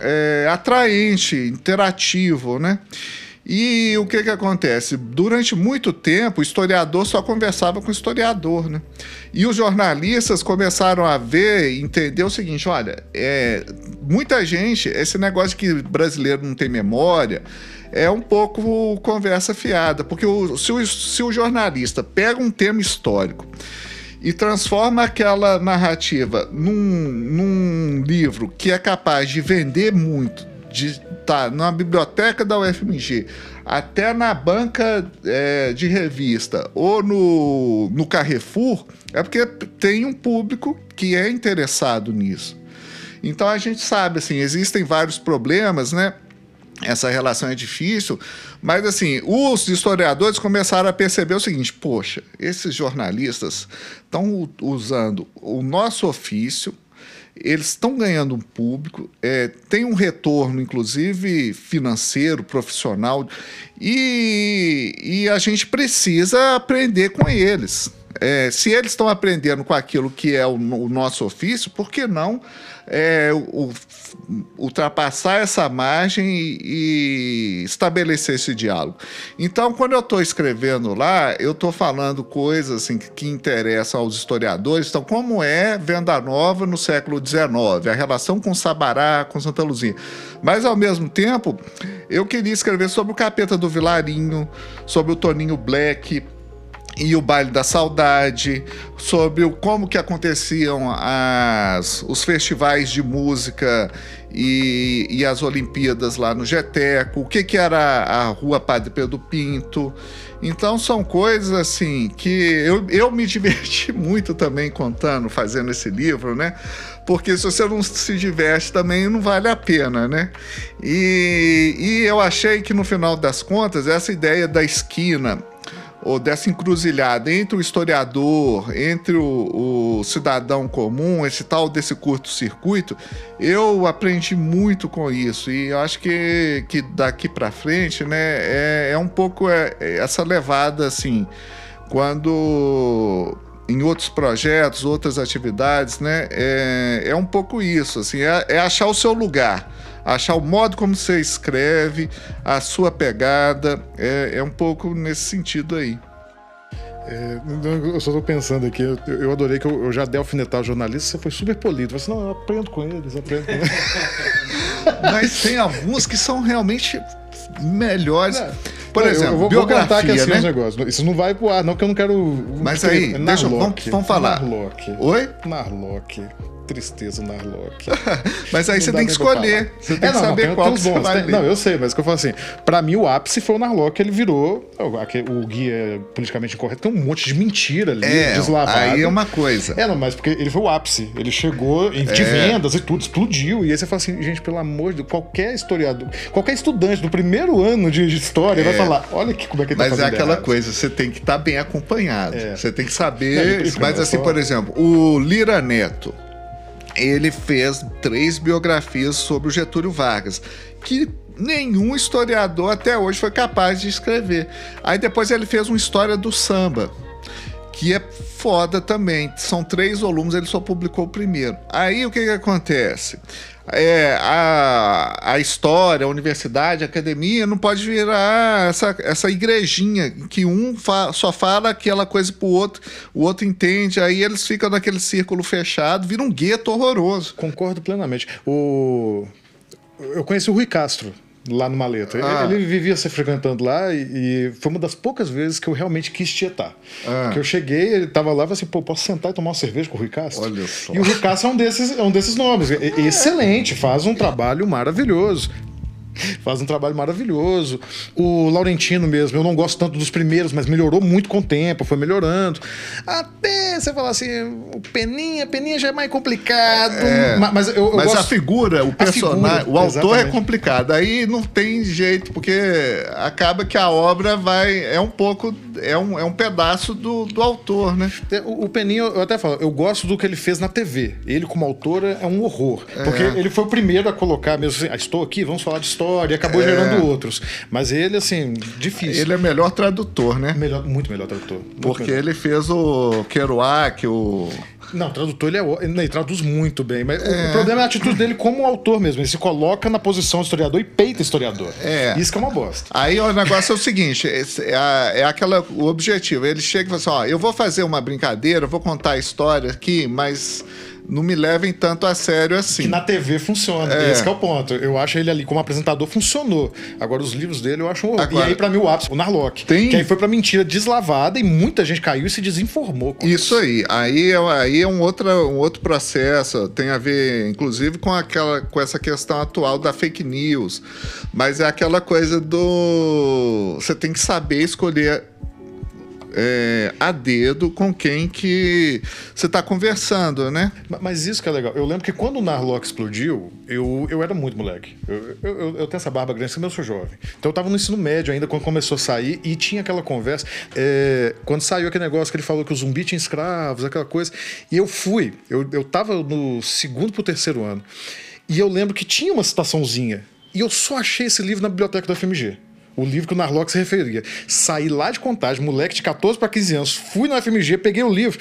é, atraente, interativo, né? E o que, que acontece? Durante muito tempo, o historiador só conversava com o historiador, né? E os jornalistas começaram a ver, entender o seguinte: olha, é, muita gente, esse negócio que brasileiro não tem memória, é um pouco conversa fiada, porque o, se, o, se o jornalista pega um tema histórico e transforma aquela narrativa num, num livro que é capaz de vender muito, de tá na biblioteca da UFMG, até na banca é, de revista ou no, no Carrefour, é porque tem um público que é interessado nisso. Então a gente sabe, assim, existem vários problemas, né? Essa relação é difícil, mas assim, os historiadores começaram a perceber o seguinte: poxa, esses jornalistas estão usando o nosso ofício, eles estão ganhando um público, é, tem um retorno, inclusive financeiro, profissional, e, e a gente precisa aprender com eles. É, se eles estão aprendendo com aquilo que é o, o nosso ofício, por que não é, o, ultrapassar essa margem e, e, estabelecer esse diálogo? Então, quando eu estou escrevendo lá, eu estou falando coisas assim, que, que interessam aos historiadores. Então, como é Venda Nova no século XIX, a relação com Sabará, com Santa Luzia. Mas, ao mesmo tempo, eu queria escrever sobre o capeta do Vilarinho, sobre o Toninho Black e o baile da saudade, sobre o, como que aconteciam as, os festivais de música e, e as Olimpíadas lá no Geteco, o que, que era a Rua Padre Pedro Pinto. Então são coisas assim que eu, eu me diverti muito também contando, fazendo esse livro, né? Porque se você não se diverte também não vale a pena, né? E, e eu achei que no final das contas, essa ideia da esquina ou dessa encruzilhada entre o historiador, entre o, o, cidadão comum, esse tal desse curto-circuito, eu aprendi muito com isso. E acho que, que daqui para frente, né, é, é um pouco é, é essa levada assim, quando em outros projetos, outras atividades, né, é, é um pouco isso, assim, é, é achar o seu lugar achar o modo como você escreve, a sua pegada, é, é um pouco nesse sentido aí. É, eu só tô pensando aqui, eu, eu adorei que eu, eu, já dei alfinetar jornalista, você foi super polido. Você não, eu aprendo com eles, aprendo com eles. Mas tem alguns que são realmente melhores. Não, Por exemplo, eu, eu vou, biografia, vou aqui assim né? os negócios. Isso não vai pro ar, não, que eu não quero. Mas aí, deixa, vamos, vamos falar. Narlock. Oi? Narlock tristeza no Narlock. mas aí você tem que escolher. Você tem é, não, que saber não, qual que bons, tem, Não, eu sei, mas o que eu falo assim, pra mim o ápice foi o Narlock, ele virou o, o guia politicamente incorreto, tem um monte de mentira ali, é, deslavado. Aí é uma coisa. É, não, mas porque ele foi o ápice. Ele chegou em, de é. vendas e tudo, explodiu. E aí você fala assim, gente, pelo amor de Deus, qualquer historiador, qualquer estudante do primeiro ano de, história é. vai falar, olha que, como é que ele tá Mas é aquela errado. coisa, você tem que estar tá bem acompanhado. É. Você tem que saber. mas assim, por exemplo, o Lira Neto ele fez três biografias sobre o Getúlio Vargas, que nenhum historiador até hoje foi capaz de escrever. Aí depois ele fez uma história do samba, que é foda também. São três volumes, ele só publicou o primeiro. Aí o que, que acontece? é, a, a história, a universidade, a academia não pode virar essa, essa igrejinha que um fa só fala aquela coisa pro outro, o outro entende, aí eles ficam naquele círculo fechado, vira um gueto horroroso. Concordo plenamente. O... Eu conheci o Rui Castro lá no Maleta. Ah. Ele, ele, vivia se frequentando lá e, e, foi uma das poucas vezes que eu realmente quis tietar. Ah. Porque eu cheguei, ele tava lá e falei assim, pô, posso sentar e tomar uma cerveja com o Rui Castro? Olha só. E o Rui Castro é um desses, é um desses nomes. Excelente, faz um trabalho maravilhoso. Faz um trabalho maravilhoso. O Laurentino mesmo, eu não gosto tanto dos primeiros, mas melhorou muito com o tempo, foi melhorando. Até você falar assim, o Peninha, Peninha já é mais complicado. É, mas eu, eu mas gosto... a figura, o personagem, figura, o autor é exatamente. é complicado. Aí não tem jeito, porque acaba que a obra vai. É um pouco. É um, é um pedaço do, do autor, né? O, o Peninha, eu até falo, eu gosto do que ele fez na TV. Ele, como autor, é um horror. Porque é. ele foi o primeiro a colocar mesmo assim, ah, estou aqui, vamos falar de história história e acabou é. gerando outros. Mas ele, assim, difícil. Ele é melhor tradutor, né? Melhor, muito melhor tradutor. Muito Porque melhor. ele fez o Kerouac, o. Não, tradutor ele, é, ele traduz muito bem. Mas é. o problema é a atitude dele como autor mesmo. Ele se coloca na posição de historiador e peita historiador. É. Isso que é uma bosta. Aí o negócio é o seguinte: é, é aquela, o objetivo. Ele chega e fala assim: ó, eu vou fazer uma brincadeira, vou contar a história aqui, mas não me levem tanto a sério assim. Que na TV funciona, é. esse é o ponto. Eu acho ele ali como apresentador funcionou. Agora os livros dele eu acho um Agora, E aí para mim o ápice, o Narlock. Tem... Que aí foi para mentira deslavada e muita gente caiu e se desinformou. isso, isso aí. Aí é, aí é um, outro, um outro processo, tem a ver inclusive com aquela com essa questão atual da fake news. Mas é aquela coisa do você tem que saber escolher é, a dedo com quem que você está conversando, né? Mas isso que é legal. Eu lembro que quando o Narlock explodiu, eu, eu era muito moleque. Eu, eu, eu tenho essa barba grande, mas eu sou jovem. Então eu estava no ensino médio ainda, quando começou a sair, e tinha aquela conversa. É, quando saiu aquele negócio que ele falou que o zumbi tinha escravos, aquela coisa. E eu fui, eu, eu tava no segundo pro terceiro ano. E eu lembro que tinha uma citaçãozinha. E eu só achei esse livro na biblioteca da FMG o livro que o Narlock se referia. Saí lá de contagem, moleque de 14 para 15 anos, fui no FMG, peguei o livro,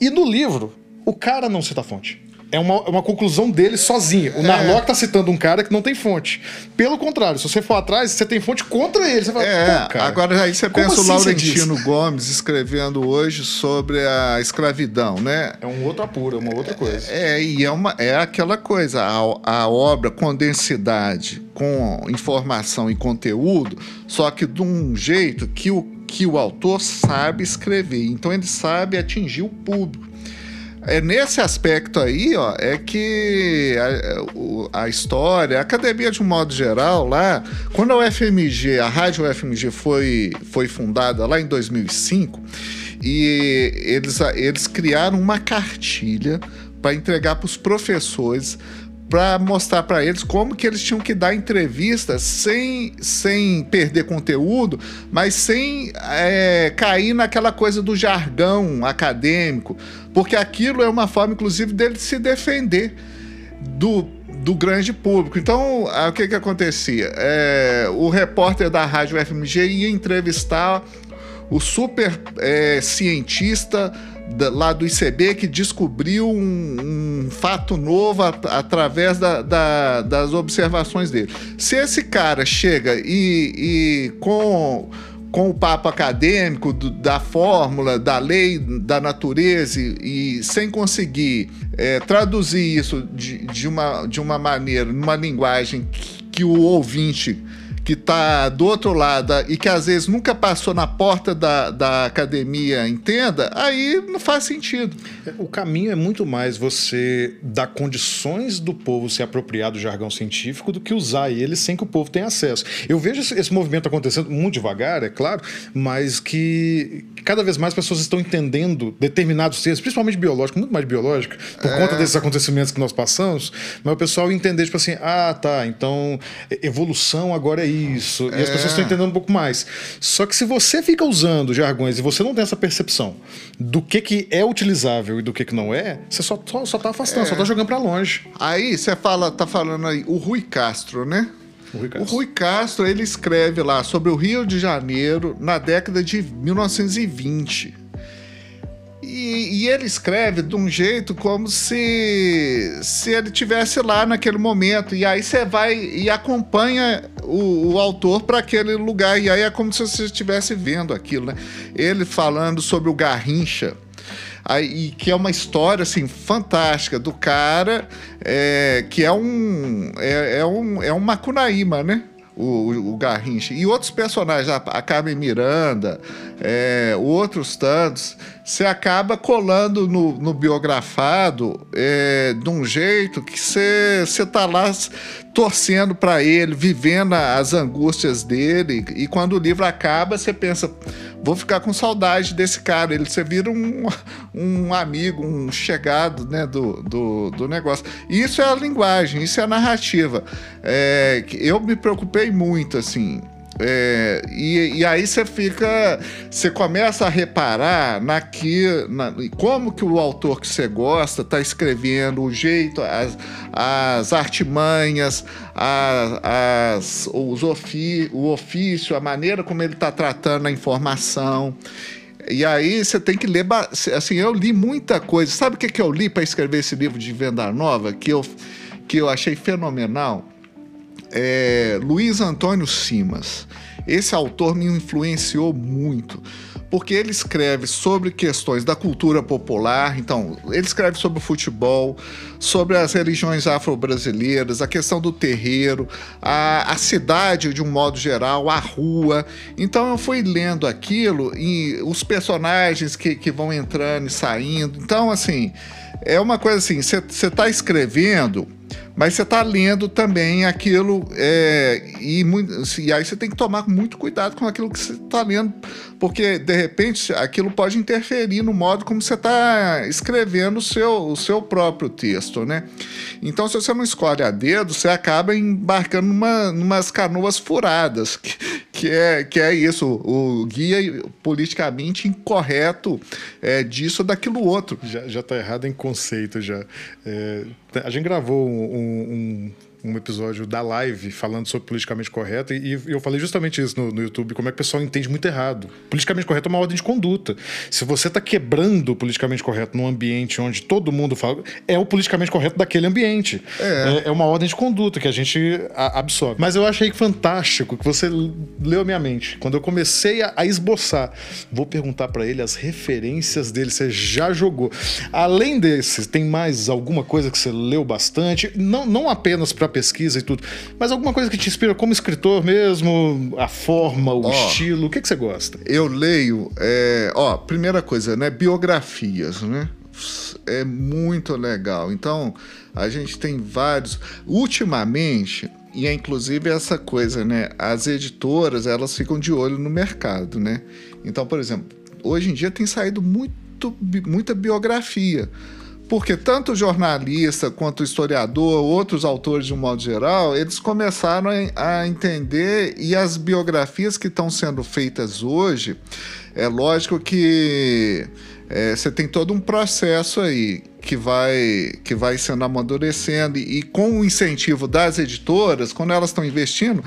e no livro, o cara não cita a fonte é uma, é uma conclusão dele sozinho. O é. Narlock tá citando um cara que não tem fonte. Pelo contrário, se você for atrás, você tem fonte contra ele. Você fala, é, agora aí você pensa assim o Laurentino Gomes escrevendo hoje sobre a escravidão, né? É um outro apuro, é uma outra coisa. É, é e é, uma, é aquela coisa, a, a obra com densidade, com informação e conteúdo, só que de um jeito que o que o autor sabe escrever, então ele sabe atingir o público. É nesse aspecto aí, ó, é que a, a, história, a academia de um modo geral lá, quando a UFMG, a rádio UFMG foi, foi fundada lá em 2005, e eles, eles criaram uma cartilha para entregar para os professores para mostrar para eles como que eles tinham que dar entrevistas sem, sem perder conteúdo, mas sem é, cair naquela coisa do jargão acadêmico, porque aquilo é uma forma, inclusive, dele se defender do, do grande público. Então, o que que acontecia? É, o repórter da rádio FMG ia entrevistar o super é, cientista lá do ICB que descobriu um, um fato novo a, através da, da, das observações dele. Se esse cara chega e, e com com o papo acadêmico do, da fórmula, da lei, da natureza e, e sem conseguir é, traduzir isso de, de, uma, de uma maneira, numa linguagem que, que o ouvinte que está do outro lado e que às vezes nunca passou na porta da, da academia entenda, aí não faz sentido. O caminho é muito mais você dar condições do povo se apropriar do jargão científico do que usar ele sem que o povo tenha acesso. Eu vejo esse, movimento acontecendo muito devagar, é claro, mas que cada vez mais pessoas estão entendendo determinados termos, principalmente biológico, muito mais biológico, por é. conta desses acontecimentos que nós passamos, mas o pessoal entender, tipo assim, ah, tá, então evolução agora é isso. E as pessoas estão é. entendendo um pouco mais. Só que se você fica usando jargões e você não tem essa percepção do que, que é utilizável e do que, que não é, você só, só, só tá afastando, é. só tá jogando para longe. Aí você fala, tá falando aí, o Rui Castro, né? O Rui, Castro. o Rui Castro, ele escreve lá sobre o Rio de Janeiro na década de 1920. E, e, ele escreve de um jeito como se, se ele tivesse lá naquele momento. E aí você vai e acompanha o, o autor para aquele lugar. E aí é como se você estivesse vendo aquilo, né? Ele falando sobre o Garrincha. Aí, que é uma história assim fantástica do cara é, que é um é, é um é um macunaíma, né? o, o Garrincha. E outros personagens, a, Carmen Miranda, é, outros tantos, você acaba colando no, no biografado é, de um jeito que você está lá torcendo para ele, vivendo as angústias dele. E quando o livro acaba, você pensa vou ficar com saudade desse cara. Ele você vira um, um amigo, um chegado né, do, do, do negócio. Isso é a linguagem, isso é a narrativa. É, eu me preocupei muito, assim. É, e, e, aí você fica, você começa a reparar naqui, na, como que o autor que você gosta está escrevendo, o jeito, as, as artimanhas, as, as, os ofi, o ofício, a maneira como ele está tratando a informação. E aí você tem que ler. Assim, eu li muita coisa. Sabe o que, que eu li para escrever esse livro de Venda Nova? Que eu, que eu achei fenomenal? É, Luiz Antônio Simas. Esse autor me influenciou muito, porque ele escreve sobre questões da cultura popular. Então, ele escreve sobre o futebol, sobre as religiões afro-brasileiras, a questão do terreiro, a, a cidade de um modo geral, a rua. Então, eu fui lendo aquilo e os personagens que, que vão entrando e saindo. Então, assim, é uma coisa assim: você está escrevendo mas você está lendo também aquilo é, e, e, aí você tem que tomar muito cuidado com aquilo que você está lendo, porque de repente aquilo pode interferir no modo como você está escrevendo o seu, o seu próprio texto, né? Então, se você não escolhe a dedo, você acaba embarcando numa, numas canoas furadas, que, que, é, que é isso, o guia politicamente incorreto é, disso ou daquilo outro. Já está errado em conceito já. É, a gente gravou um, um, um episódio da live falando sobre politicamente correto e, e eu falei justamente isso no, no, YouTube, como é que o pessoal entende muito errado. Politicamente correto é uma ordem de conduta. Se você está quebrando o politicamente correto num ambiente onde todo mundo fala, é o politicamente correto daquele ambiente. É, é, é uma ordem de conduta que a gente a, absorve. Mas eu achei fantástico que você leu a minha mente. Quando eu comecei a, a esboçar, vou perguntar para ele as referências dele. Você já jogou. Além desses, tem mais alguma coisa que você leu bastante? Não, não apenas para pesquisa e tudo, mas alguma coisa que te inspira como escritor mesmo? A forma, o oh, estilo? O que, que você gosta? Eu leio, é, ó, primeira coisa, né? Biografias, né? É muito legal. Então, a gente tem vários. Ultimamente, e é inclusive essa coisa, né? As editoras, elas ficam de olho no mercado, né? Então, por exemplo, hoje em dia tem saído muito, muita biografia. Porque tanto jornalista quanto historiador, outros autores de um modo geral, eles começaram a entender e as biografias que estão sendo feitas hoje, é lógico que é, você tem todo um processo aí que vai, que vai sendo amadurecendo e, e com o incentivo das editoras, quando elas estão investindo,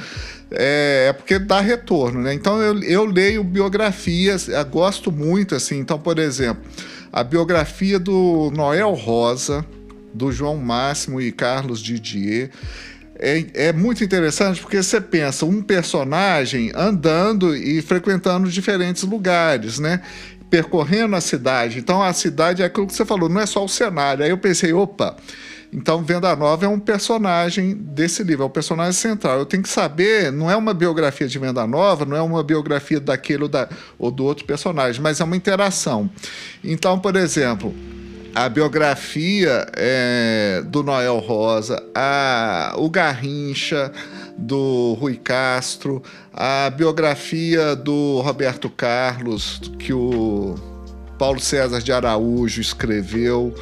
é, é, porque dá retorno, né? Então eu, eu leio biografias, eu gosto muito, assim. Então, por exemplo, a biografia do Noel Rosa, do João Máximo e Carlos Didier. É, é, muito interessante porque você pensa um personagem andando e frequentando diferentes lugares, né? percorrendo a cidade. Então a cidade é aquilo que você falou, não é só o cenário. Aí eu pensei, opa, então Venda Nova é um personagem desse livro, é o personagem central. Eu tenho que saber, não é uma biografia de Venda Nova, não é uma biografia daquele ou, da, ou do outro personagem, mas é uma interação. Então, por exemplo, a biografia é, do Noel Rosa, a, o Garrincha, do Rui Castro, a biografia do Roberto Carlos, que o Paulo César de Araújo escreveu,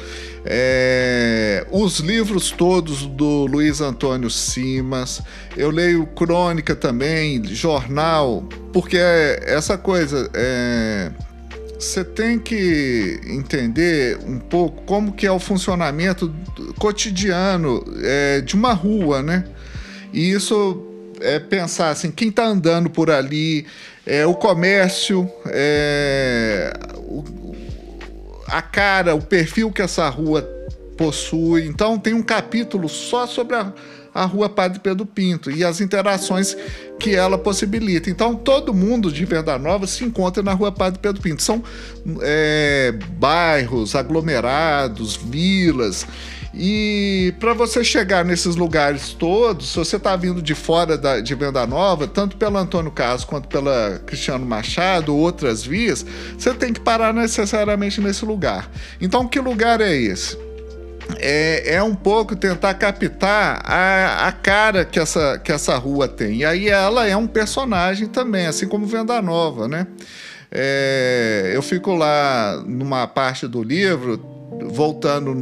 é, os livros todos do Luiz Antônio Simas, eu leio crônica também, jornal, porque essa coisa. É, você tem que entender um pouco como que é o funcionamento cotidiano é, de uma rua, né? E isso é pensar assim, quem está andando por ali, é, o comércio, é, o, a cara, o perfil que essa rua possui. Então tem um capítulo só sobre a, a rua Padre Pedro Pinto e as interações que ela possibilita. Então todo mundo de Venda Nova se encontra na rua Padre Pedro Pinto. São é, bairros, aglomerados, vilas. E para você chegar nesses lugares todos, se você está vindo de fora da, de Venda Nova, tanto pelo Antônio Carlos quanto pela Cristiano Machado, outras vias, você tem que parar necessariamente nesse lugar. Então, que lugar é esse? É, é, um pouco tentar captar a, a cara que essa, que essa rua tem. E aí ela é um personagem também, assim como Venda Nova, né? É, eu fico lá numa parte do livro, voltando,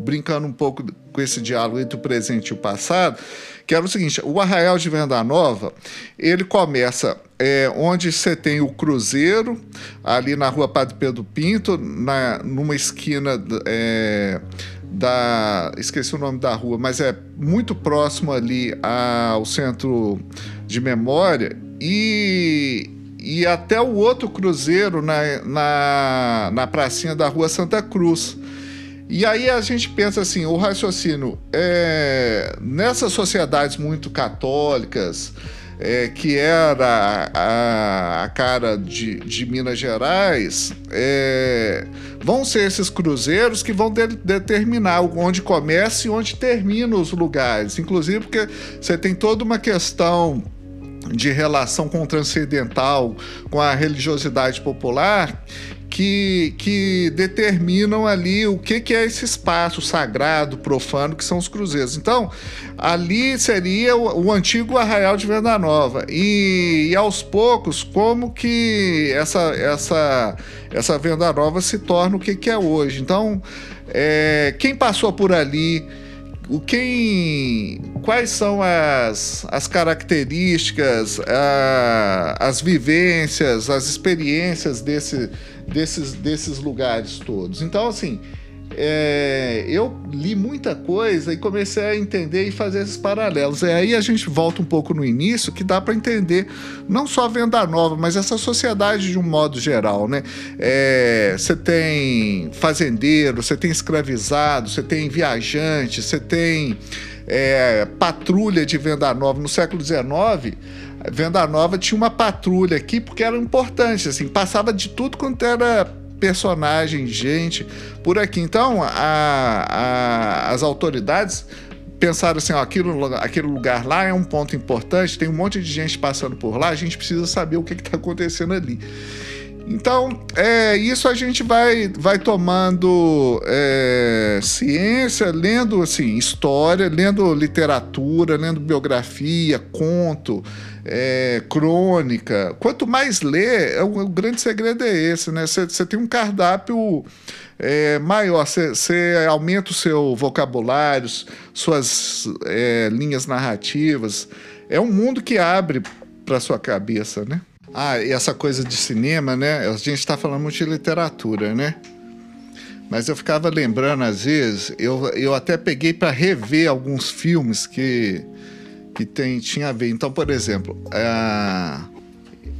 brincando um pouco com esse diálogo entre o presente e o passado, que era o seguinte: o Arraial de Venda Nova, ele começa é, onde você tem o Cruzeiro, ali na rua Padre Pedro Pinto, na, numa esquina é, da. Esqueci o nome da rua, mas é muito próximo ali ao centro de memória. E, e até o outro cruzeiro na, na, na pracinha da rua Santa Cruz. E aí a gente pensa assim, o raciocínio é, nessas sociedades muito católicas, é, que era a, a cara de, de, Minas Gerais, é, vão ser esses cruzeiros que vão de, determinar onde começa e onde termina os lugares. Inclusive porque você tem toda uma questão de relação com o transcendental, com a religiosidade popular, que, que determinam ali o que, que é esse espaço sagrado, profano, que são os cruzeiros. Então, ali seria o, o antigo arraial de Venda Nova. E, e, aos poucos, como que essa, essa, essa Venda Nova se torna o que, que é hoje. Então, é, quem passou por ali o quem, quais são as, as características, a, as vivências, as experiências desse, desses, desses lugares todos. Então, assim, é, eu li muita coisa e comecei a entender e fazer esses paralelos. E aí a gente volta um pouco no início, que dá para entender não só a venda nova, mas essa sociedade de um modo geral, né? É, você tem fazendeiro, você tem escravizado, você tem viajante, você tem é, patrulha de venda nova. No século XIX, Venda Nova tinha uma patrulha aqui porque era importante, assim, passava de tudo quanto era personagem, gente por aqui. Então, a, a, as autoridades pensaram assim: ó, aquilo, aquele lugar lá é um ponto importante, tem um monte de gente passando por lá, a gente precisa saber o que está acontecendo ali. Então, é, isso a gente vai, vai tomando é, ciência, lendo assim, história, lendo literatura, lendo biografia, conto, é, crônica. Quanto mais é, o, o, grande segredo é esse, né? Você tem um cardápio é, maior, você aumenta o seu vocabulário, suas é, linhas narrativas. É um mundo que abre para sua cabeça, né? Ah, e essa coisa de cinema, né? A gente está falando muito de literatura, né? Mas eu ficava lembrando, às vezes, eu, eu até peguei para rever alguns filmes que, que tem, tinha a ver. Então, por exemplo,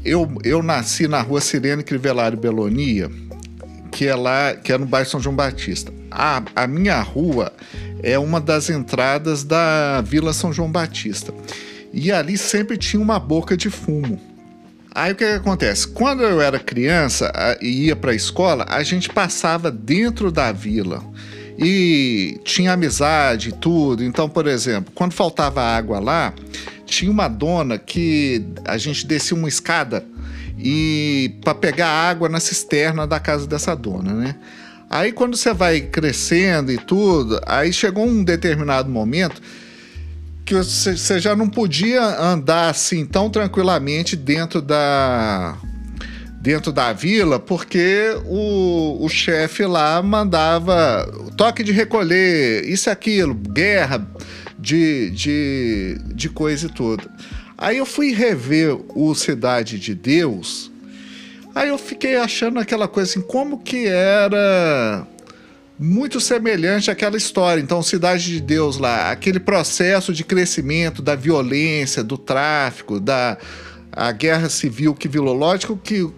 eu, eu nasci na rua Sirene Crivellari Belonia, que é lá, que é no bairro São João Batista. A, a minha rua é uma das entradas da Vila São João Batista. E ali sempre tinha uma boca de fumo. Aí o que, que, acontece? Quando eu era criança e ia para a escola, a gente passava dentro da vila e tinha amizade e tudo. Então, por exemplo, quando faltava água lá, tinha uma dona que a gente descia uma escada e para pegar água na cisterna da casa dessa dona, né? Aí quando você vai crescendo e tudo, aí chegou um determinado momento que você já não podia andar assim tão tranquilamente dentro da dentro da vila, porque o, o chefe lá mandava toque de recolher, isso e aquilo, guerra de, de, de coisa e tudo. Aí eu fui rever o Cidade de Deus, aí eu fiquei achando aquela coisa assim, como que era muito semelhante àquela história. Então, Cidade de Deus lá, aquele processo de crescimento da violência, do tráfico, da a guerra civil que virou, lógico que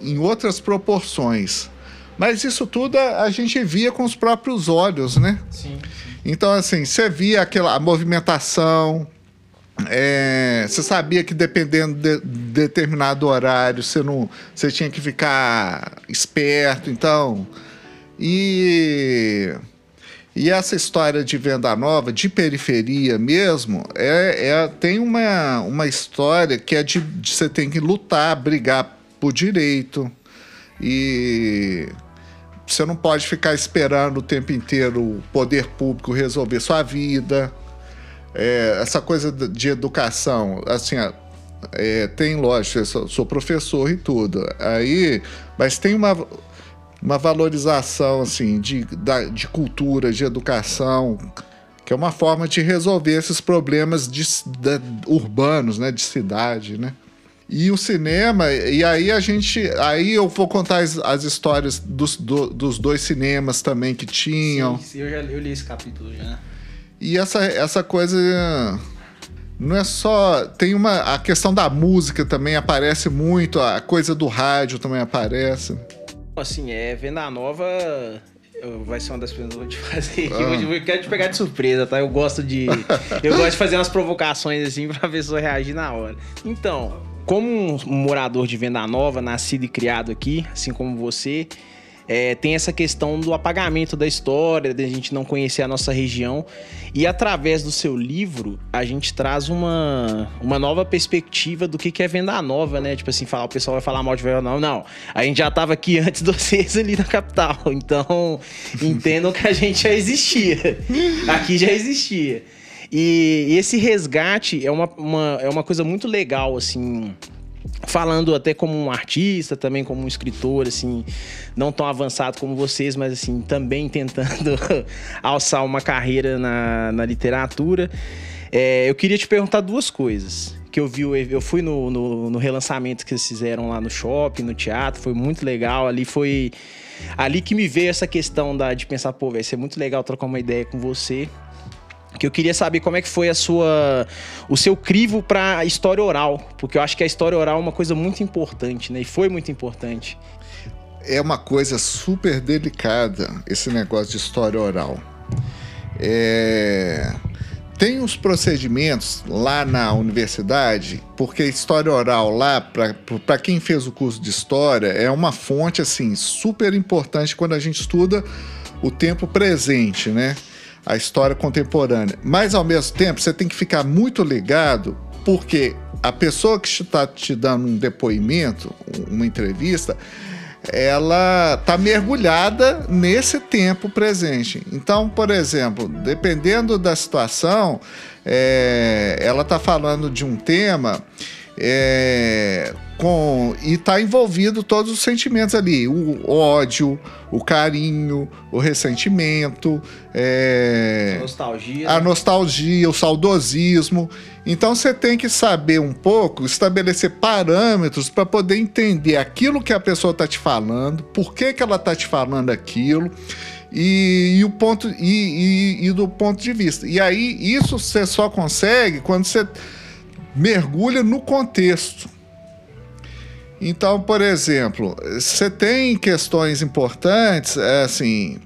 em outras proporções. Mas isso tudo a, gente via com os próprios olhos, né? Sim. Então, assim, você via aquela movimentação, é, você sabia que dependendo de, de determinado horário, você não, você tinha que ficar esperto. Então, e, e essa história de venda nova, de periferia mesmo, é, é tem uma, uma história que é de, de você tem que lutar, brigar por direito. E você não pode ficar esperando o tempo inteiro o poder público resolver sua vida. É, essa coisa de educação, assim, é, tem lógico, eu sou, sou, professor e tudo. Aí, mas tem uma, uma valorização assim de, de cultura, de educação, que é uma forma de resolver esses problemas de, urbanos, né, de cidade, né? E o cinema, e aí a gente. Aí eu vou contar as, as histórias dos, do, dos dois cinemas também que tinham. Sim, sim eu já eu li esse capítulo já. E essa, essa coisa. Não é só. Tem uma. A questão da música também aparece muito, a coisa do rádio também aparece. Assim, é, Venda Nova vai ser uma das perguntas que eu vou te fazer aqui. Ah. Eu quero te pegar de surpresa, tá? Eu gosto de. eu gosto de fazer umas provocações assim pra pessoa reagir na hora. Então, como um morador de Venda Nova, nascido e criado aqui, assim como você, é, tem essa questão do apagamento da história, de a gente não conhecer a nossa região. E através do seu livro, a gente traz uma, uma nova perspectiva do que, que é venda nova, né? Tipo assim, falar, o pessoal vai falar mal de venda nova. Não, a gente já estava aqui antes de vocês ali na capital. Então, entendam que a gente já existia. Aqui já existia. E, esse resgate é uma, uma, é uma coisa muito legal, assim falando até como um artista, também como um escritor, assim, não tão avançado como vocês, mas assim, também tentando alçar uma carreira na, na literatura. É, eu queria te perguntar duas coisas. Que eu vi, eu fui no, no, no relançamento que eles fizeram lá no shopping, no teatro, foi muito legal. Ali foi ali que me veio essa questão da, de pensar, pô, vai ser muito legal trocar uma ideia com você. Que eu queria saber como é que foi a sua, o seu crivo para a história oral, porque eu acho que a história oral é uma coisa muito importante, né? E foi muito importante. É uma coisa super delicada esse negócio de história oral. É tem os procedimentos lá na universidade, porque história oral lá, para quem fez o curso de história, é uma fonte assim super importante quando a gente estuda o tempo presente, né? A história contemporânea. Mas ao mesmo tempo, você tem que ficar muito ligado, porque a pessoa que está te dando um depoimento, uma entrevista, ela está mergulhada nesse tempo presente. Então, por exemplo, dependendo da situação, é, ela está falando de um tema é, com e está envolvido todos os sentimentos ali, o ódio, o carinho, o ressentimento, é, a nostalgia, a né? nostalgia, o saudosismo. Então você tem que saber um pouco, estabelecer parâmetros para poder entender aquilo que a pessoa está te falando, por que, que ela está te falando aquilo. E, e, o ponto e, e, e do ponto de vista. E aí isso você só consegue quando você mergulha no contexto. Então, por exemplo, você tem questões importantes, é assim,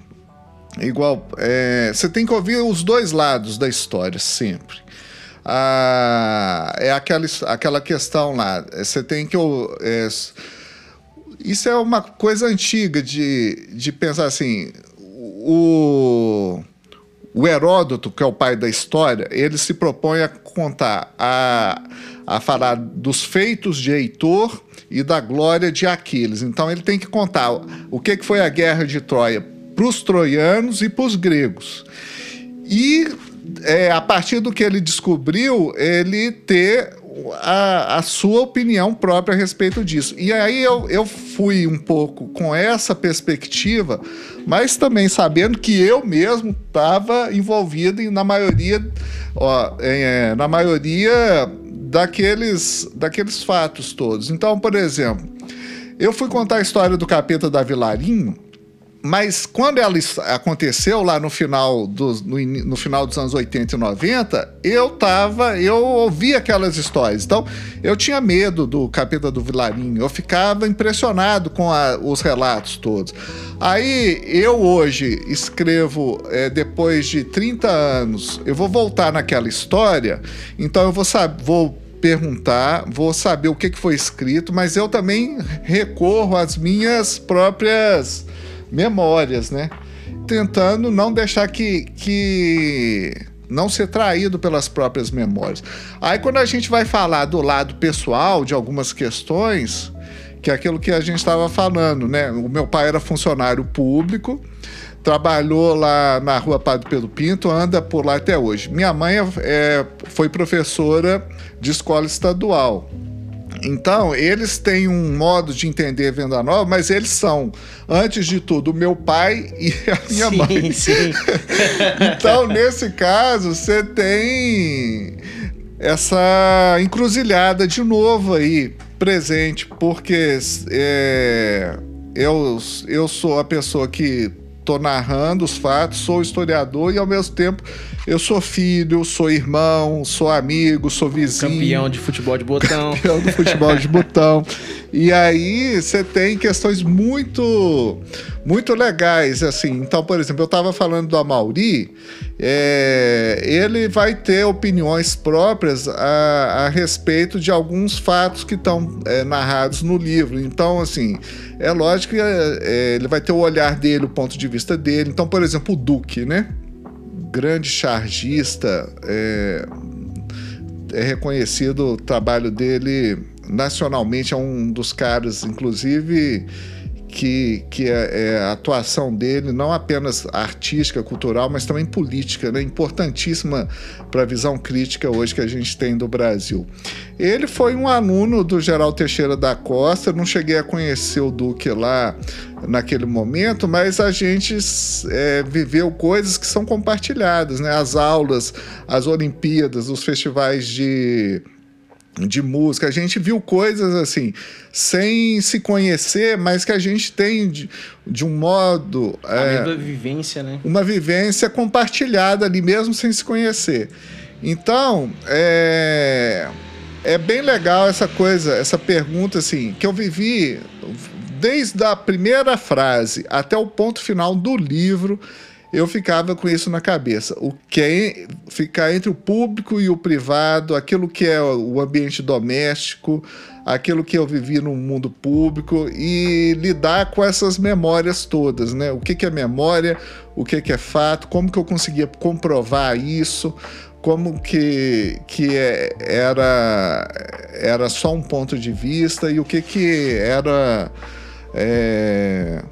igual, é, você tem que ouvir os dois lados da história sempre. Ah, é aquela, aquela questão lá, você tem que é, isso é uma coisa antiga de, de pensar assim, o o Heródoto, que é o pai da história, ele se propõe a contar, a, a falar dos feitos de Heitor e da glória de Aquiles. Então ele tem que contar o que, que foi a guerra de Troia para os troianos e para os gregos. E é, a partir do que ele descobriu, ele ter a, a, sua opinião própria a respeito disso. E aí eu, eu fui um pouco com essa perspectiva, mas também sabendo que eu mesmo estava envolvido em, na maioria, ó, é, na maioria daqueles, daqueles fatos todos. Então, por exemplo, eu fui contar a história do capeta da Vilarinho mas quando ela aconteceu lá no final, dos, no, no, final dos anos 80 e 90, eu tava, eu ouvi aquelas histórias. Então, eu tinha medo do capeta do Vilarinho, eu ficava impressionado com a, os relatos todos. Aí, eu hoje escrevo, é, depois de 30 anos, eu vou voltar naquela história, então eu vou, vou perguntar, vou saber o que, que foi escrito, mas eu também recorro às minhas próprias memórias, né? Tentando não deixar que, que não ser traído pelas próprias memórias. Aí quando a gente vai falar do lado pessoal de algumas questões, que é aquilo que a gente estava falando, né? O meu pai era funcionário público, trabalhou lá na rua Padre Pedro Pinto, anda por lá até hoje. Minha mãe é, foi professora de escola estadual. Então, eles têm um modo de entender venda nova, mas eles são, antes de tudo, o meu pai e a minha sim, mãe. Sim. então, nesse caso, você tem essa encruzilhada de novo aí presente, porque é, eu, eu sou a pessoa que tô narrando os fatos, sou historiador e ao mesmo tempo eu sou filho, sou irmão, sou amigo, sou vizinho. Campeão de futebol de botão. Campeão de futebol de botão. E aí você tem questões muito muito legais, assim. Então, por exemplo, eu estava falando do Amauri, é, ele vai ter opiniões próprias a, a respeito de alguns fatos que estão é, narrados no livro. Então, assim, é lógico que é, ele vai ter o olhar dele, o ponto de vista dele. Então, por exemplo, o Duque, né? Grande chargista, é, é reconhecido o trabalho dele nacionalmente, é um dos caras, inclusive que, que é, é, a atuação dele, não apenas artística, cultural, mas também política, né? importantíssima para a visão crítica hoje que a gente tem do Brasil. Ele foi um aluno do Geral Teixeira da Costa, não cheguei a conhecer o Duque lá naquele momento, mas a gente é, viveu coisas que são compartilhadas, né? as aulas, as Olimpíadas, os festivais de de música. A gente viu coisas assim, sem se conhecer, mas que a gente tem de, de um modo. A é, vivência, né? uma vivência compartilhada ali mesmo sem se conhecer. Então, é, é bem legal essa coisa, essa pergunta assim, que eu vivi desde a primeira frase até o ponto final do livro, eu ficava com isso na cabeça. O que é ficar entre o público e o privado, aquilo que é o ambiente doméstico, aquilo que eu vivi no mundo público e lidar com essas memórias todas, né? O que, é memória, o que, que é fato, como que eu conseguia comprovar isso, como que, que é, era, era só um ponto de vista e o que, que era é,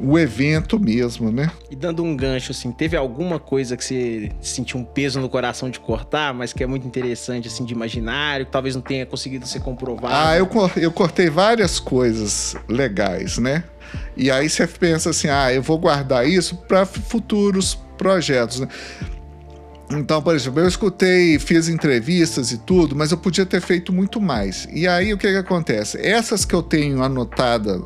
o evento mesmo, né? E dando um gancho, assim, teve alguma coisa que você sentiu um peso no coração de cortar, mas que é muito interessante, assim, de imaginário, que talvez não tenha conseguido ser comprovado? Ah, eu, eu cortei várias coisas legais, né? E aí você pensa assim, ah, eu vou guardar isso para futuros projetos, né? Então, por exemplo, eu escutei, fiz entrevistas e tudo, mas eu podia ter feito muito mais. E aí o que, que acontece? Essas que eu tenho anotada,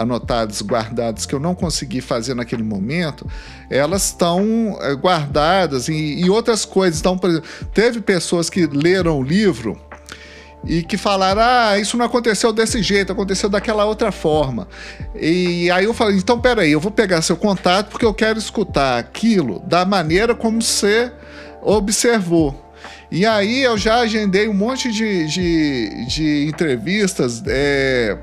anotadas, guardadas, que eu não consegui fazer naquele momento, elas estão eh, guardadas e, e outras coisas. Então, por exemplo, teve pessoas que leram o livro e que falaram: ah, isso não aconteceu desse jeito, aconteceu daquela outra forma. E aí eu falei: então peraí, eu vou pegar seu contato porque eu quero escutar aquilo da maneira como você observou. E aí eu já agendei um monte de, de, de entrevistas. É,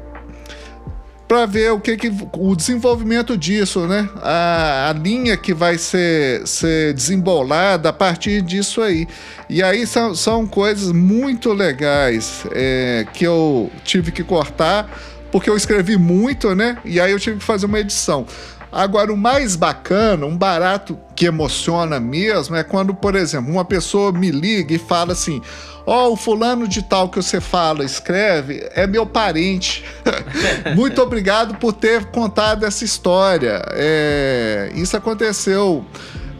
para ver o que, que o desenvolvimento disso, né? A, a linha que vai ser, ser desembolada a partir disso aí. E aí são, são coisas muito legais é, que eu tive que cortar, porque eu escrevi muito, né? E aí eu tive que fazer uma edição. Agora, o mais bacana, um barato que emociona mesmo, é quando, por exemplo, uma pessoa me liga e fala assim: Ó, oh, o fulano de tal que você fala, escreve, é meu parente. Muito obrigado por ter contado essa história. É, isso aconteceu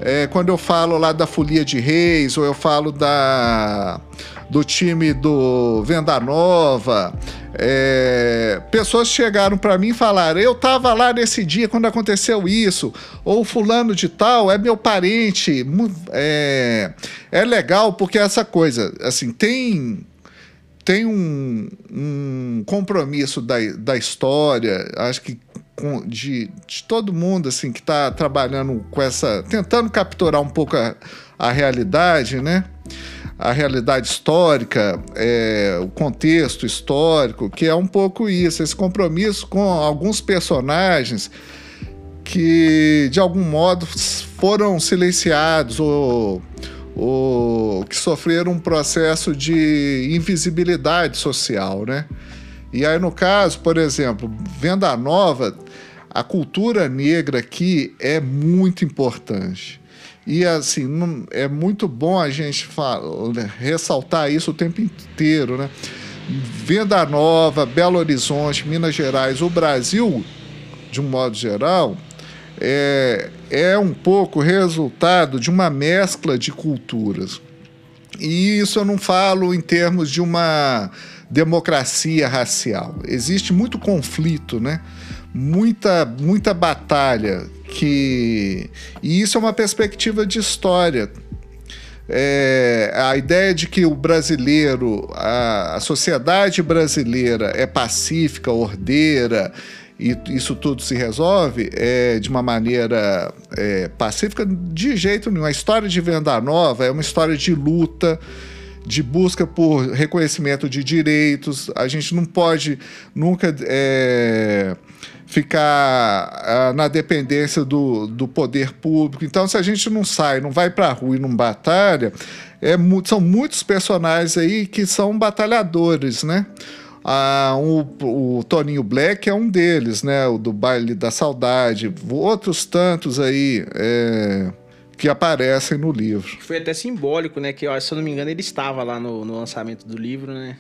é, quando eu falo lá da Folia de Reis, ou eu falo da do time do Venda Nova. É, pessoas chegaram para mim e falaram: Eu tava lá nesse dia quando aconteceu isso, ou fulano de tal é meu parente. É, é legal porque essa coisa, assim, tem tem um, um compromisso da, da história, acho que de, de todo mundo assim que está trabalhando com essa, tentando capturar um pouco a, a realidade, né? a realidade histórica, é, o contexto histórico, que é um pouco isso, esse compromisso com alguns personagens que de algum modo foram silenciados ou, ou que sofreram um processo de invisibilidade social, né? E aí no caso, por exemplo, Venda Nova, a cultura negra aqui é muito importante. E assim, é muito bom a gente fala, ressaltar isso o tempo inteiro, né? Venda Nova, Belo Horizonte, Minas Gerais, o Brasil, de um modo geral, é, é um pouco resultado de uma mescla de culturas. E isso eu não falo em termos de uma democracia racial. Existe muito conflito, né? Muita, muita batalha que e isso é uma perspectiva de história. É, a ideia de que o brasileiro, a, a sociedade brasileira é pacífica, ordeira e isso tudo se resolve é, de uma maneira é, pacífica, de jeito nenhum. A história de Venda Nova é uma história de luta, de busca por reconhecimento de direitos. A gente não pode nunca. É, ficar uh, na dependência do, do poder público. Então, se a gente não sai, não vai para a rua e não batalha, é, são muitos personagens aí que são batalhadores, né? Ah, o, o, Toninho Black é um deles, né? O do Baile da Saudade. Outros tantos aí é, que aparecem no livro. Foi até simbólico, né? Que, se eu não me engano, ele estava lá no, no lançamento do livro, né?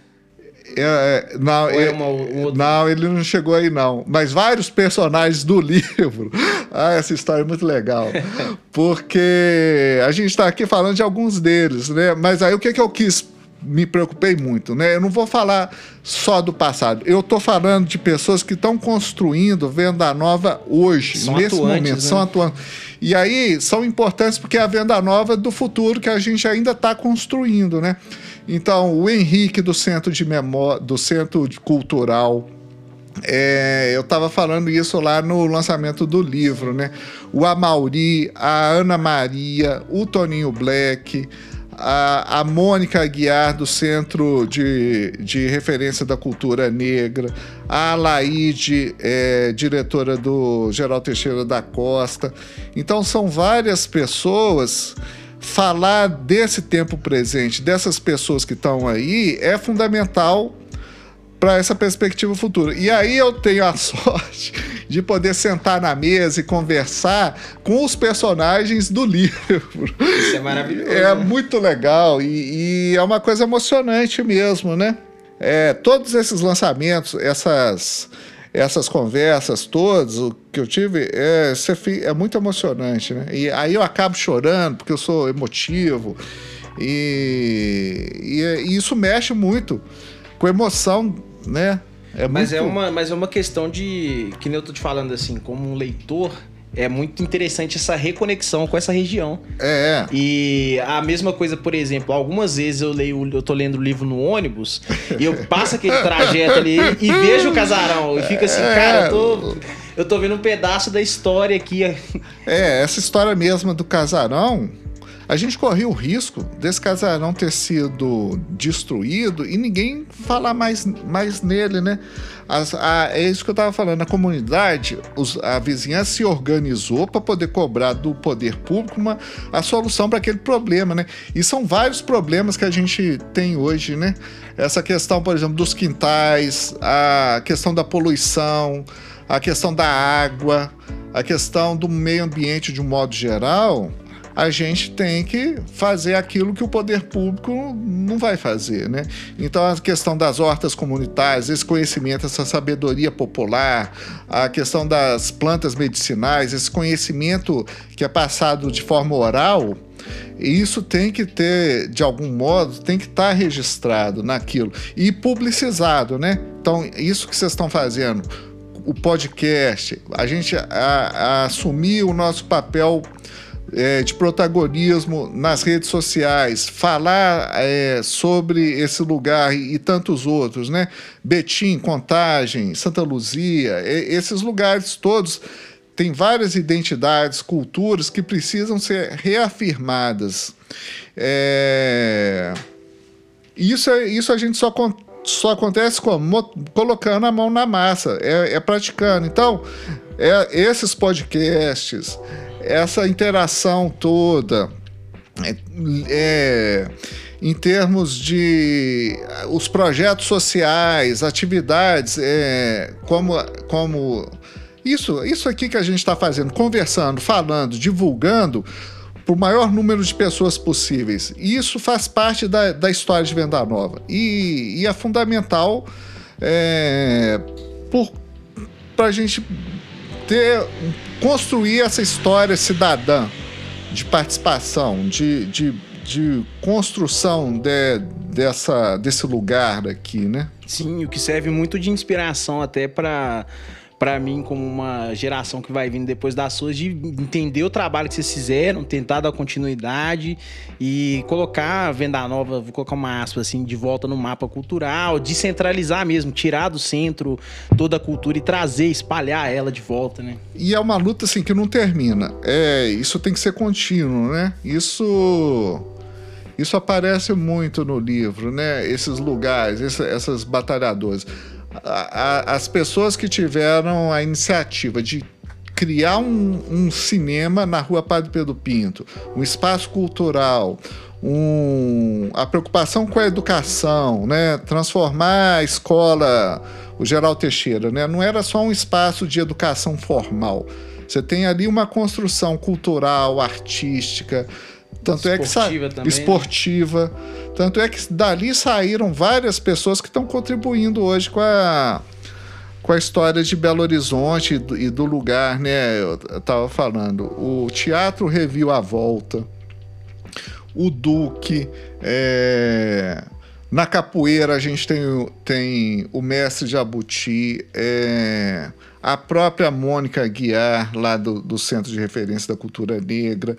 É, é, não, é, uma, um não, ele não chegou aí, não. Mas vários personagens do livro. ah, essa história é muito legal. Porque a gente está aqui falando de alguns deles, né? Mas aí o que, que eu quis me preocupei muito, né? Eu não vou falar só do passado. Eu estou falando de pessoas que estão construindo venda nova hoje, São nesse atuantes, momento, né? são atuantes. E aí são importantes porque é a venda nova do futuro que a gente ainda está construindo, né? Então, o Henrique do Centro de Memória, do Centro Cultural, é, eu estava falando isso lá no lançamento do livro, né? O Amauri, a Ana Maria, o Toninho Black, a, a Mônica Aguiar, do Centro de, de Referência da Cultura Negra, a Alaide, é, diretora do Geral Teixeira da Costa. Então, são várias pessoas. Falar desse tempo presente, dessas pessoas que estão aí, é fundamental para essa perspectiva futura. E aí eu tenho a sorte de poder sentar na mesa e conversar com os personagens do livro. Isso é maravilhoso. É né? muito legal e, e é uma coisa emocionante mesmo, né? É, todos esses lançamentos, essas, essas conversas, todos o que eu tive, é, é muito emocionante, né? E aí eu acabo chorando porque eu sou emotivo e, e, e isso mexe muito com emoção, né? É Mas, é muito- uma, mas é uma questão de. Que nem eu tô te falando assim, como um leitor, é muito interessante essa reconexão com essa região. É, é. E a mesma coisa, por exemplo, algumas vezes eu leio, eu tô lendo o livro no ônibus e eu passo aquele trajeto ali e vejo o casarão e fico assim, É. cara, eu tô, eu tô vendo um pedaço da história aqui. É, essa história mesma do casarão, a gente corria o risco desse casarão ter sido destruído e ninguém falar mais, mais nele, né? As- a- é isso que eu estava falando. A comunidade, os- a vizinhança se organizou para poder cobrar do poder público uma, a solução para aquele problema, né? E são vários problemas que a gente tem hoje, né? Essa questão, por exemplo, dos quintais, a questão da poluição, a questão da água, a questão do meio ambiente de um modo geral, a gente tem que fazer aquilo que o poder público não vai fazer, né? Então a questão das hortas comunitárias, esse conhecimento, essa sabedoria popular, a questão das plantas medicinais, esse conhecimento que é passado de forma oral, isso tem que ter, de algum modo, tem que estar registrado naquilo e publicizado, né? Então, isso que vocês estão fazendo, o podcast, a gente a- a assumir o nosso papel é, de protagonismo nas redes sociais, falar é, sobre esse lugar e, e tantos outros, né? Betim, Contagem, Santa Luzia, e- esses lugares todos têm várias identidades, culturas que precisam ser reafirmadas. É, Isso, é- isso a gente só, só acontece colocando a mão na massa, é, é praticando. Então, é, esses podcasts, essa interação toda, é, é, em termos de os projetos sociais, atividades, é, como, como isso, isso aqui que a gente está fazendo, conversando, falando, divulgando para o maior número de pessoas possíveis. Isso faz parte da, da história de Venda Nova. E, e é fundamental é, para a gente ter construir essa história cidadã de participação, de, de, de construção de, dessa, desse lugar aqui, né? Sim, o que serve muito de inspiração até para para mim como uma geração que vai vindo depois das suas de entender o trabalho que vocês fizeram, tentar dar continuidade e colocar a Venda Nova, vou colocar uma aspa assim, de volta no mapa cultural, descentralizar mesmo, tirar do centro toda a cultura e trazer, espalhar ela de volta, né? E é uma luta assim que não termina. É, isso tem que ser contínuo, né? Isso isso aparece muito no livro, né? Esses lugares, essa- essas batalhadoras. A- as pessoas que tiveram a iniciativa de criar um, um cinema na rua Padre Pedro Pinto, um espaço cultural, um- a preocupação com a educação, né? transformar a escola, o Geral Teixeira, né? não era só um espaço de educação formal. Você tem ali uma construção cultural, artística, tanto é que sa- Esportiva também, né? esportiva. Tanto é que dali saíram várias pessoas que estão contribuindo hoje com a com a história de Belo Horizonte e do, lugar, né? Eu estava falando. O Teatro Reviu a Volta, o Duque, é, Na capoeira a gente tem, tem o mestre Jabuti, é, a própria Mônica Guiar, lá do, do Centro de Referência da Cultura Negra.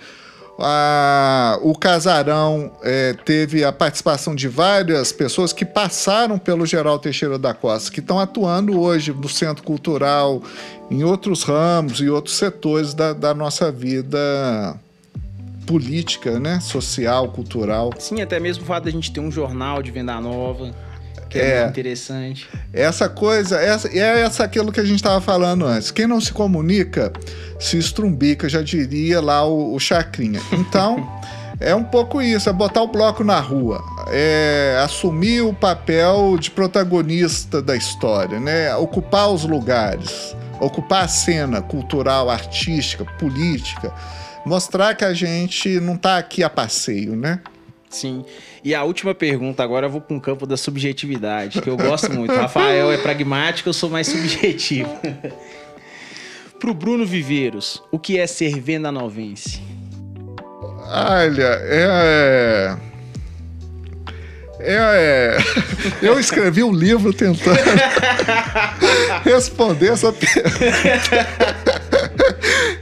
A, o Casarão é, teve a participação de várias pessoas que passaram pelo Geral Teixeira da Costa, que estão atuando hoje no Centro Cultural, em outros ramos e outros setores da, da nossa vida política, né? Social, cultural. Sim, até mesmo o fato da gente ter um jornal de venda nova, que é, é interessante. Essa coisa, essa, é essa aquilo que a gente estava falando antes. Quem não se comunica se estrumbica, já diria lá o, o Chacrinha. Então, é um pouco isso, é botar o bloco na rua, é assumir o papel de protagonista da história, né? Ocupar os lugares, ocupar a cena cultural, artística, política mostrar que a gente não está aqui a passeio, né? Sim. E a última pergunta, agora eu vou para um campo da subjetividade, que eu gosto muito. Rafael é pragmático, eu sou mais subjetivo. Para o Bruno Viveiros, o que é ser venda novense? Olha, é. É, é, eu escrevi um livro tentando responder essa pergunta.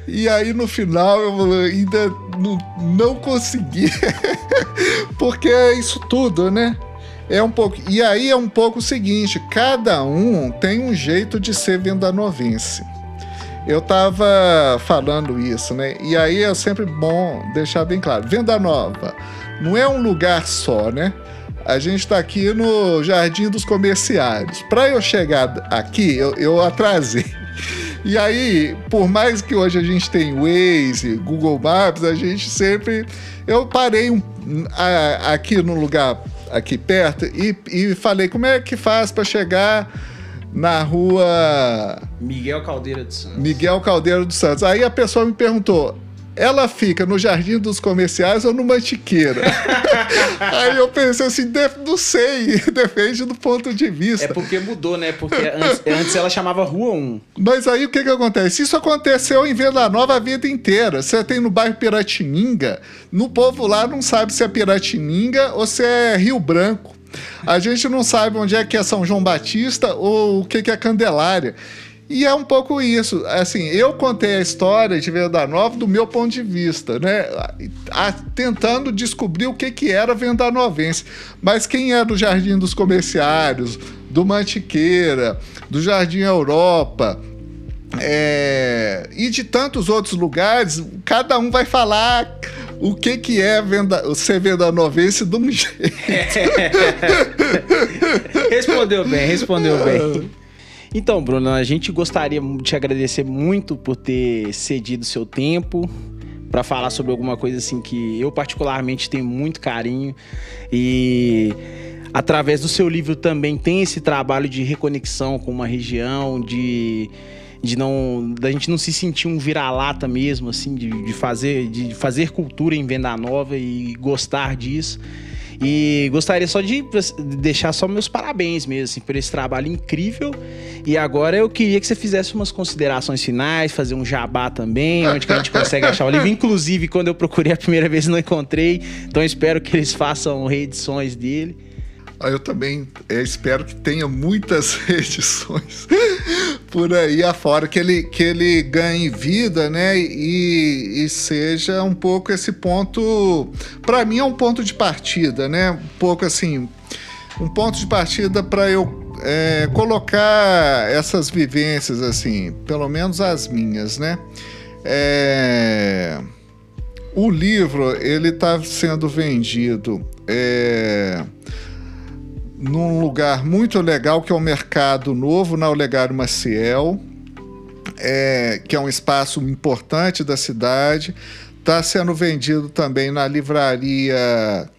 E aí no final eu ainda não, não consegui. Porque é isso tudo, né? É um pouco. E aí é um pouco o seguinte: cada um tem um jeito de ser vendanovense. Eu tava falando isso, né? E aí é sempre bom deixar bem claro: Venda Nova não é um lugar só, né? A gente está aqui no Jardim dos Comerciários. Para eu chegar aqui, eu, eu atrasei. E aí, por mais que hoje a gente tem Waze, Google Maps, a gente sempre. Eu parei um, a, aqui no lugar aqui perto e, e falei como é que faz para chegar na rua Miguel Caldeira dos Santos. Miguel Caldeira dos Santos. Aí a pessoa me perguntou: ela fica no Jardim dos Comerciais ou no Mantiqueira? aí eu pensei assim, não sei, depende do ponto de vista. É porque mudou, né? Porque antes, antes ela chamava Rua 1. Mas aí o que que acontece? Isso aconteceu em Venda Nova a vida inteira. Você tem no bairro Piratininga, no povo lá não sabe se é Piratininga ou se é Rio Branco. A gente não sabe onde é que é São João Batista ou o que que é Candelária. E é um pouco isso. Assim, eu contei a história de Venda Nova do meu ponto de vista, né? A, tentando descobrir o que, que era Venda Novense. Mas quem é do Jardim dos Comerciários, do Mantiqueira, do Jardim Europa, é, e de tantos outros lugares, cada um vai falar o que, que é venda, ser venda novense de um jeito. respondeu bem, respondeu bem. Então, Bruno, a gente gostaria de te agradecer muito por ter cedido seu tempo para falar sobre alguma coisa assim que eu particularmente tenho muito carinho e através do seu livro também tem esse trabalho de reconexão com uma região, de de não da gente não se sentir um vira-lata mesmo assim de, de fazer de fazer cultura em Venda Nova e gostar disso. E gostaria só de deixar só meus parabéns mesmo, assim, por esse trabalho incrível. E agora eu queria que você fizesse umas considerações finais, fazer um jabá também, onde que a gente consegue achar o livro. Inclusive, quando eu procurei a primeira vez, não encontrei. Então espero que eles façam reedições dele. Ah, eu também é, espero que tenha muitas reedições por aí afora, que ele, que ele ganhe vida, né? E, e seja um pouco esse ponto. Para mim, é um ponto de partida, né? Um pouco assim. Um ponto de partida para eu é, colocar essas vivências, assim, pelo menos as minhas, né? É, o livro ele está sendo vendido. É, num lugar muito legal que é o Mercado Novo, na Olegário Maciel, é, que é um espaço importante da cidade. Está sendo vendido também na livraria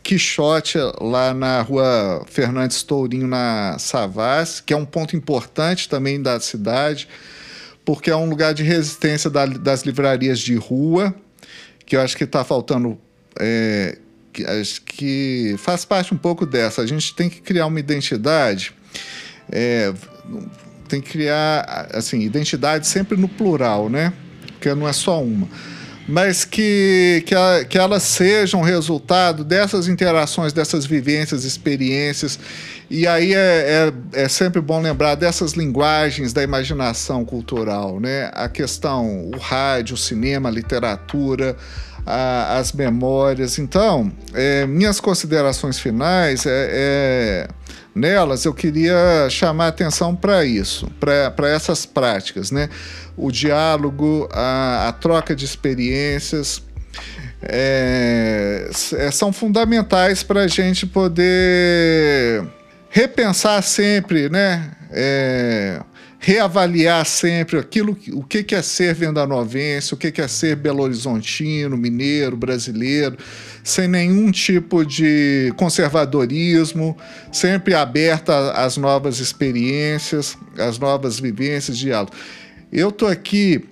Quixote, lá na rua Fernandes Tourinho, na Savassi, que é um ponto importante também da cidade, porque é um lugar de resistência da, das livrarias de rua, que eu acho que está faltando é, que, que faz parte um pouco dessa. A gente tem que criar uma identidade, é, tem que criar, assim, identidade sempre no plural, né? Porque não é só uma. mas que, que, a, que elas sejam resultado dessas interações, dessas vivências, experiências. E aí é, é, é, sempre bom lembrar dessas linguagens da imaginação cultural, né? A questão, o rádio, o cinema, a literatura, a, as memórias. Então, é, minhas considerações finais é, é nelas eu queria chamar atenção para isso, para essas práticas, né? O diálogo, a, a troca de experiências. É, é são fundamentais para a gente poder repensar sempre, né? Reavaliar sempre aquilo, o que é ser vendanovense, o que é ser belo horizontino, mineiro, brasileiro, sem nenhum tipo de conservadorismo, sempre aberta às novas experiências, às novas vivências, diálogo. Eu tô aqui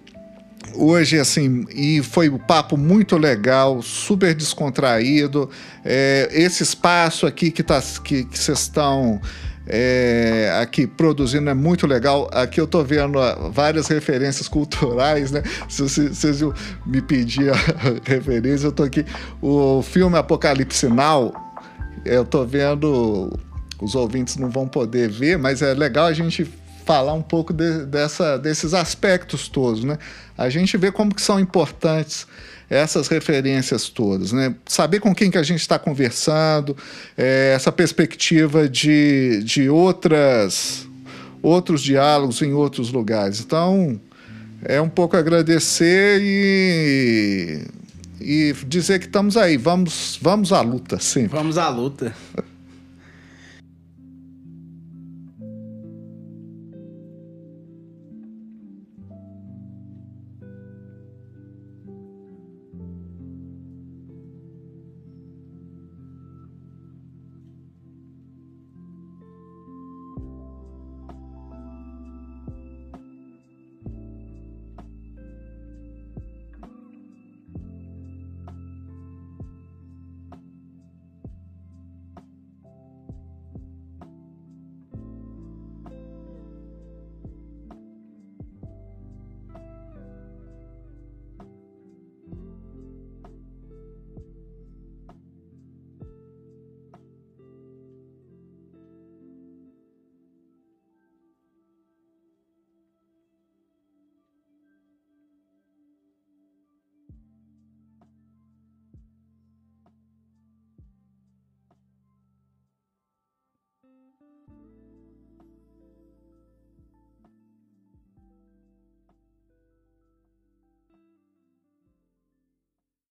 hoje, assim, e foi um papo muito legal, super descontraído. É, esse espaço aqui que, tá, que, que vocês estão é, aqui produzindo é muito legal. Aqui eu tô vendo várias referências culturais, né? Se vocês me pedir referência, eu tô aqui. O filme Apocalipse Now, eu tô vendo. Os ouvintes não vão poder ver, mas é legal a gente falar um pouco de, dessa, desses aspectos todos, né? A gente vê como que são importantes essas referências todas, né? Saber com quem que a gente está conversando, é, essa perspectiva de, de outras outros diálogos em outros lugares. Então, é um pouco agradecer e, e dizer que estamos aí. Vamos, vamos à luta, sempre. Vamos à luta.